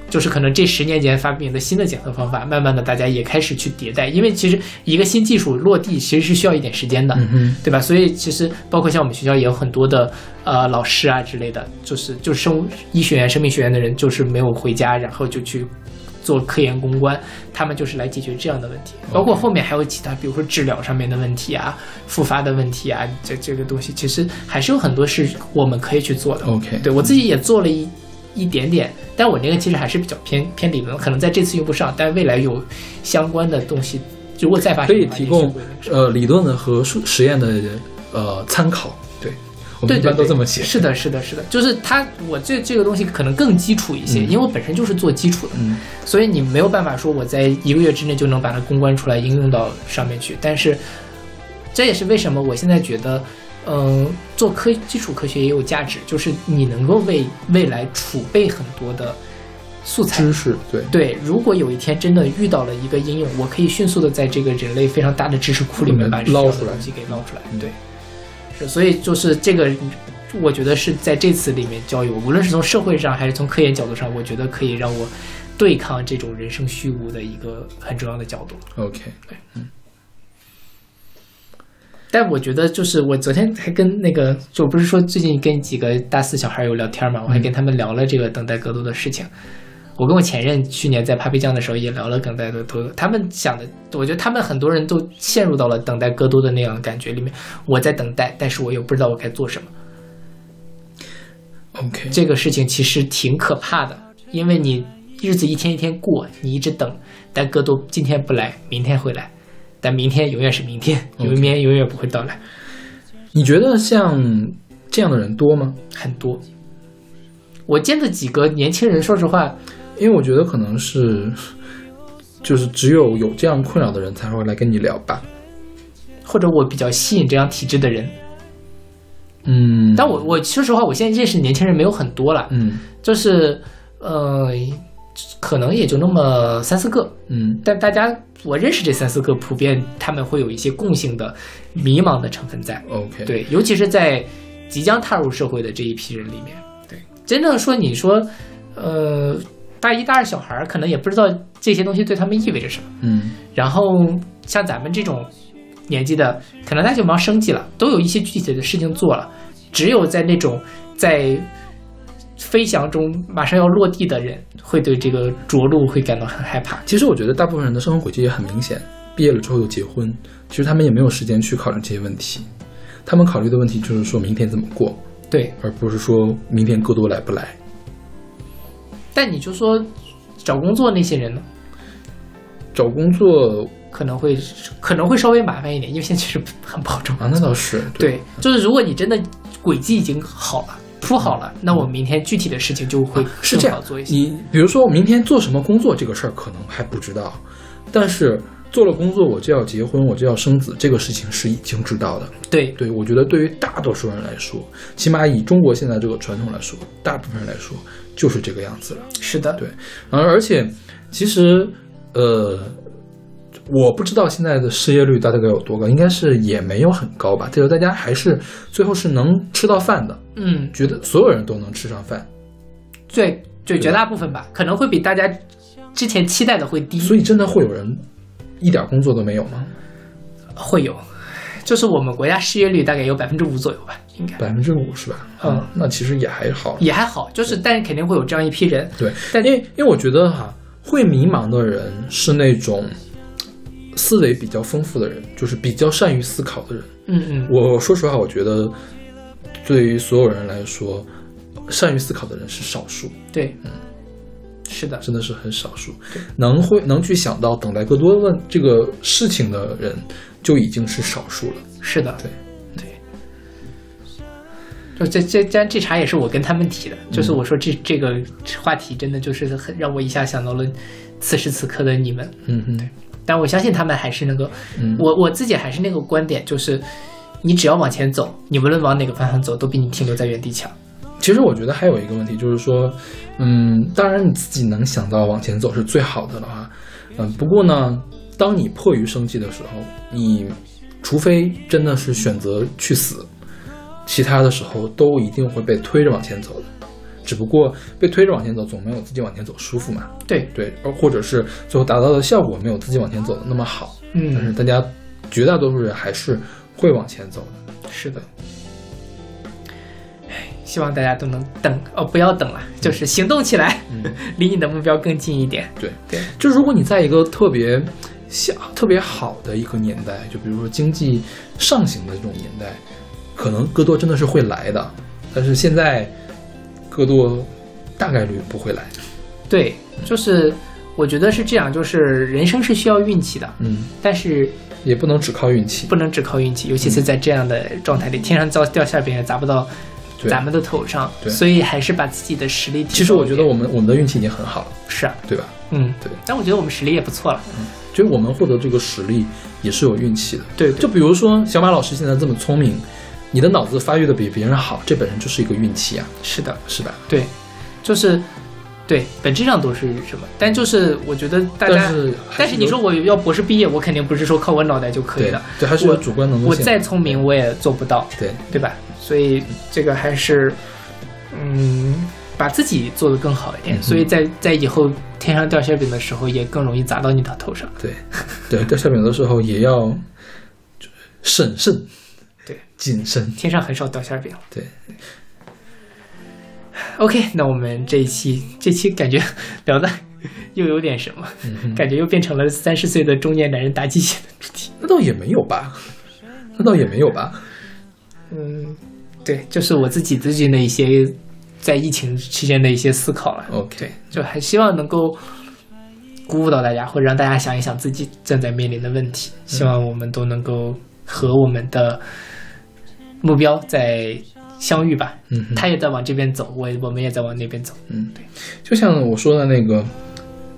就是可能这十年间发明的新的检测方法，慢慢的大家也开始去迭代，因为其实一个新技术落地其实是需要一点时间的，
嗯哼，
对吧？所以其实包括像我们学校也有很多的呃老师啊之类的，就是就是生物医学院、生命学院的人，就是没有回家，然后就去做科研攻关，他们就是来解决这样的问题。包括后面还有其他，比如说治疗上面的问题啊、复发的问题啊，这这个东西其实还是有很多是我们可以去做的。
OK
对我自己也做了一。一点点，但我那个其实还是比较偏偏理论，可能在这次用不上，但未来有相关的东西，如果再发
可以提供呃理论的和数实验的呃参考，对，我们一般
对对对，
都这么写。
是的，是的，是的，就是它，我这这个东西可能更基础一些，
嗯
因为我本身就是做基础的，
嗯
所以你没有办法说我在一个月之内就能把它公关出来应用到上面去。但是这也是为什么我现在觉得，嗯、做科基础科学也有价值，就是你能够为未来储备很多的素材
知。识，对，
对，如果有一天真的遇到了一个应用，我可以迅速的在这个人类非常大的知识库里面
捞出来
东西给捞出来。
嗯
对，是，所以就是这个，我觉得是在这次里面教育我，无论是从社会上还是从科研角度上，我觉得可以让我对抗这种人生虚无的一个很重要的角度。
OK，对嗯，
但我觉得就是我昨天还跟那个，就不是说最近跟几个大四小孩有聊天嘛，我还跟他们聊了这个等待格斗的事情。我跟我前任去年在 Papi 酱的时候也聊了等待的多，他们想的，我觉得他们很多人都陷入到了等待戈多的那样的感觉里面。我在等待，但是我又不知道我该做什么。
OK，
这个事情其实挺可怕的，因为你日子一天一天过，你一直等，但戈多今天不来，明天会来，但明天永远是明天明天永远不会到来。
你觉得像这样的人多吗？
很多，我见的几个年轻人，说实话，
因为我觉得可能是，就是只有有这样困扰的人才会来跟你聊吧。
或者我比较吸引这样体质的人，
嗯，
但我我说实话，我现在认识的年轻人没有很多了，
嗯。
就是呃，可能也就那么三四个，
嗯。
但大家我认识这三四个，普遍他们会有一些共性的迷茫的成分在。
，OK，，
对，尤其是在即将踏入社会的这一批人里面，对，真正说你说，呃，大一、大二小孩儿可能也不知道这些东西对他们意味着什么。
嗯
然后像咱们这种年纪的，可能他就忙生计了，都有一些具体的事情做了。只有在那种在飞翔中马上要落地的人，会对这个着陆会感到很害怕。
其实我觉得大部分人的生活轨迹也很明显，毕业了之后就结婚，其实他们也没有时间去考虑这些问题，他们考虑的问题就是说明天怎么过，
对，
而不是说明天戈多来不来。
但你就说找工作那些人呢，
找工作
可能会可能会稍微麻烦一点，因为现在确实很不好找。
啊，那倒是
对，就是如果你真的轨迹已经好了，铺好了，那我明天具体的事情就会
是这样
做一，些。
你比如说我明天做什么工作这个事儿可能还不知道，但是做了工作我就要结婚，我就要生子，这个事情是已经知道的。
对
对，我觉得对于大多数人来说，起码以中国现在这个传统来说，大部分人来说就是这个样子了。
是的，
对，而而且其实呃，我不知道现在的失业率大概有多高，应该是也没有很高吧。就是大家还是最后是能吃到饭的，
嗯，
觉得所有人都能吃上饭，
对，
就，
绝大部分吧，可能会比大家之前期待的会低，
所以真的会有人一点工作都没有吗？
会有，就是我们国家失业率大概有百分之五左右吧，应该
百分之五是吧？
嗯
啊，那其实也还好。
也还好，就是但是肯定会有这样一批人，
对，
但
因为因为我觉得哈，会迷茫的人是那种思维比较丰富的人，就是比较善于思考的人。
嗯嗯，
我说实话，我觉得对于所有人来说，善于思考的人是少数，
对，嗯，是的，
真的是很少数。能会能去想到等待更多问这个事情的人，就已经是少数了。
是的，
对。
对。就这这这这茬也是我跟他们提的，
嗯。
就是我说这这个话题真的就是很让我一下想到了此时此刻的你们，
嗯哼，
但我相信他们还是那个，
嗯。
我我自己还是那个观点，就是你只要往前走，你无论往哪个方向走，都比你停留在原地强。
其实我觉得还有一个问题，就是说，嗯，当然你自己能想到往前走是最好的了啊，嗯，不过呢，当你迫于生计的时候，你除非真的是选择去死，其他的时候都一定会被推着往前走的。只不过被推着往前走，总没有自己往前走舒服嘛。
对，
对，而或者是最后达到的效果没有自己往前走的那么好。嗯但是
嗯，
大家绝大多数人还是会往前走的。
是的。唉希望大家都能等哦，不要等了，就是行动起来，离你的目标更近一点。
对
对，
就如果你在一个特别小、特别好的一个年代，就比如说经济上行的这种年代，可能戈多真的是会来的。但是现在戈多大概率不会来。
对，就是我觉得是这样，就是人生是需要运气的，
嗯，
但是
也不能只靠运气。
不能只靠运气，尤其是在这样的状态里，天上掉掉馅饼也砸不到
对
咱们的头上，
对
所以还是把自己的实力。
其实我觉得我们我们的运气已经很好了，
是啊，
对吧？
嗯，
对，
但我觉得我们实力也不错了。
嗯就是我们获得这个实力也是有运气的。
对，
就比如说小马老师现在这么聪明，你的脑子发育的比别人好，这本身就是一个运气啊，
是的，
是吧？
对，就是对，本质上都是什么？但就是我觉得大家，
但是
但是你说我要博士毕业，我肯定不是说靠我脑袋就可以
对
的。
对，还是有
我
主观能动性。
我再聪明，我也做不到，
对，
对吧？所以这个还是，嗯，把自己做得更好一点。
嗯
所以在在以后天上掉馅饼的时候，也更容易砸到你的头上。
对，对，掉馅饼的时候也要就审慎，
对，
谨慎，
天上很少掉馅饼。
对。
OK，那我们这一期这期感觉 聊的 又有点什么，
嗯
感觉又变成了三十岁的中年男人打鸡血的主题。
那倒也没有吧，那倒也没有吧。
嗯，对，就是我自己最近的一些在疫情期间的一些思考了。
OK
对，就还希望能够鼓舞到大家，或者让大家想一想自己正在面临的问题。希望我们都能够和我们的目标在相遇吧。
嗯
他也在往这边走，我我们也在往那边走。
嗯，对就像我说的那个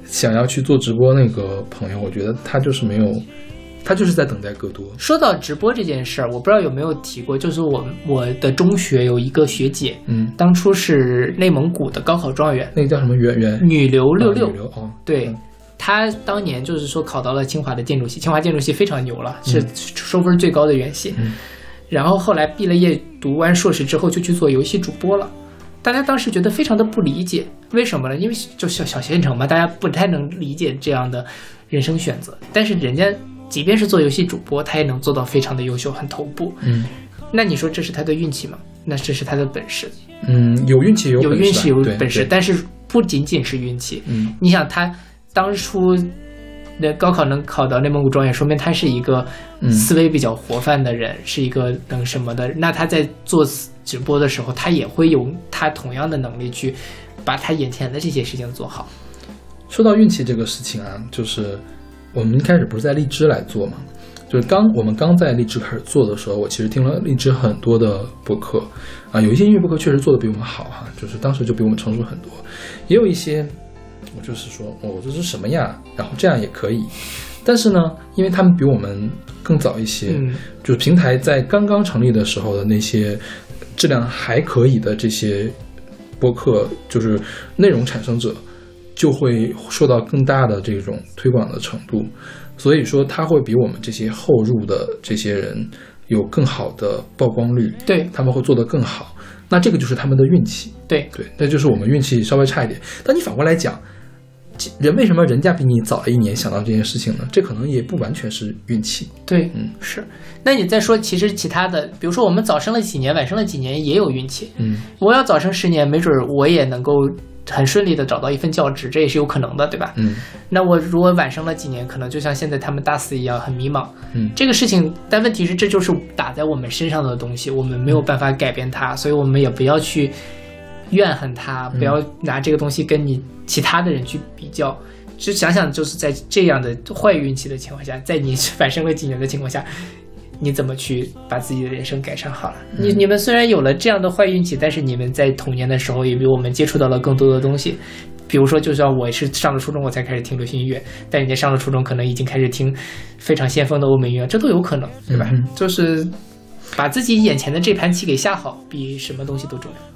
想要去做直播那个朋友，我觉得他就是没有，他就是在等待戈多。
说到直播这件事儿，我不知道有没有提过，就是我我的中学有一个学姐，
嗯，
当初是内蒙古的高考状元，
那个叫什么圆圆
女流六六
哦，
对
嗯。
她当年就是说考到了清华的建筑系，清华建筑系非常牛了，是收分最高的院系。
嗯
然后后来毕了业，读完硕士之后就去做游戏主播了。大家当时觉得非常的不理解，为什么呢？因为就小小县城嘛，大家不太能理解这样的人生选择。但是人家即便是做游戏主播，他也能做到非常的优秀，很头部。
嗯
那你说这是他的运气吗？那这是他的本事，
嗯，有运气有本事
有运气有本事，但是不仅仅是运气。
嗯
你想他当初那高考能考到内蒙古状元，说明他是一个
嗯
思维比较活泛的人，是一个能什么的。那他在做直播的时候，他也会有他同样的能力去把他眼前的这些事情做好。
说到运气这个事情啊，就是我们一开始不是在荔枝来做嘛，就是刚我们刚在荔枝开始做的时候，我其实听了荔枝很多的播客啊，有一些音乐播客确实做的比我们好哈、就是当时就比我们成熟很多，也有一些我就是说哦这是什么呀，然后这样也可以，但是呢，因为他们比我们更早一些，
嗯。
就是平台在刚刚成立的时候的那些质量还可以的这些播客，就是内容产生者，就会受到更大的这种推广的程度，所以说他会比我们这些后入的这些人有更好的曝光率，
对
他们会做得更好。那这个就是他们的运气，
对，
对，那就是我们运气稍微差一点。但你反过来讲，人为什么人家比你早了一年想到这件事情呢？这可能也不完全是运气。
对，
嗯
是。那你再说，其实其他的，比如说我们早生了几年，晚生了几年，也有运气。
嗯
我要早生十年，没准儿我也能够很顺利的找到一份教职，这也是有可能的，对吧？
嗯
那我如果晚生了几年，可能就像现在他们大四一样，很迷茫。
嗯
这个事情，但问题是，这就是打在我们身上的东西，我们没有办法改变它，所以我们也不要去怨恨它，不要拿这个东西跟你其他的人去比较。就想想，就是在这样的坏运气的情况下，在你 晚生了几年的情况下，你怎么去把自己的人生改善好了？你你们虽然有了这样的坏运气，但是你们在童年的时候也比我们接触到了更多的东西。比如说，就像我是上了初中我才开始听流行音乐，但人家上了初中可能已经开始听非常先锋的欧美音乐，这都有可能，对吧？
嗯
就是把自己眼前的这盘棋给下好，比什么东西都重要。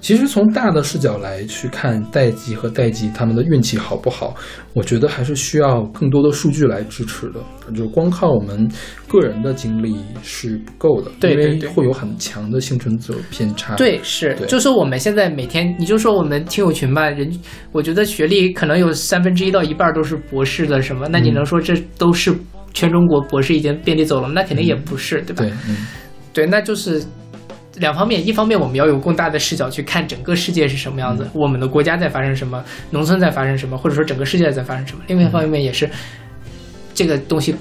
其实从大的视角来去看代际和代际他们的运气好不好，我觉得还是需要更多的数据来支持的。就光靠我们个人的经历是不够的，
对对对
因为会有很强的幸存者偏差。
对，是，
对
就说我们现在每天，你就说我们听友群吧，人，我觉得学历可能有三分之一到一半都是博士的什么，那你
嗯
能说这都是全中国博士已经遍地走了？那肯定也不是，对吧？
对，嗯
对，那就是两方面，一方面我们要有更大的视角去看整个世界是什么样子，我们的国家在发生什么，农村在发生什么，或者说整个世界在发生什么；另外一方面也是这个东西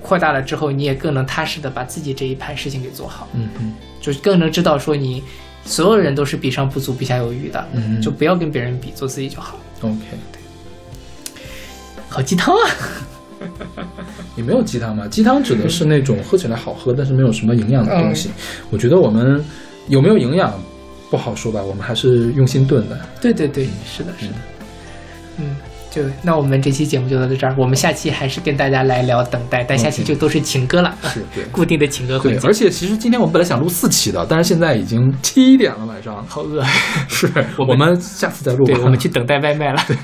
扩大了之后，你也更能踏实的把自己这一盘事情给做好，
嗯嗯。
就是更能知道说你所有人都是比上不足，比下有余的，
嗯
就不要跟别人比，做自己就好。
，OK，
好鸡汤啊！
也没有鸡汤吧，鸡汤指的是那种喝起来好喝，但是没有什么营养的东西。我觉得我们有没有营养不好说吧，我们还是用心炖的。
对对对，是的，是的。嗯，就那我们这期节目就到这儿，我们下期还是跟大家来聊等待，但下期就都是情歌了，
是对
固定的情歌
对
环，节。
而且其实今天我们本来想录四期的，但是现在已经七点了晚上，
好饿，
是我们下次再录吧。
对，我们去等待外卖了。对，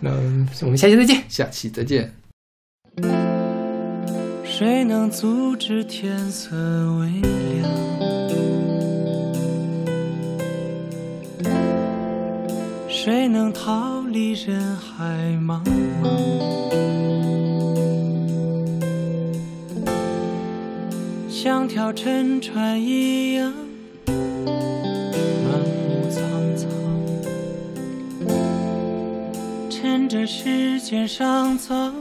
那我们下期再见。
下期再见。
谁能阻止天色微亮？谁能逃离人海茫茫？
像条沉船一样满目苍苍，趁着时间尚早，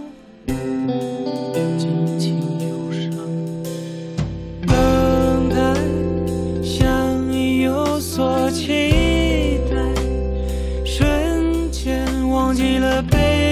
忘记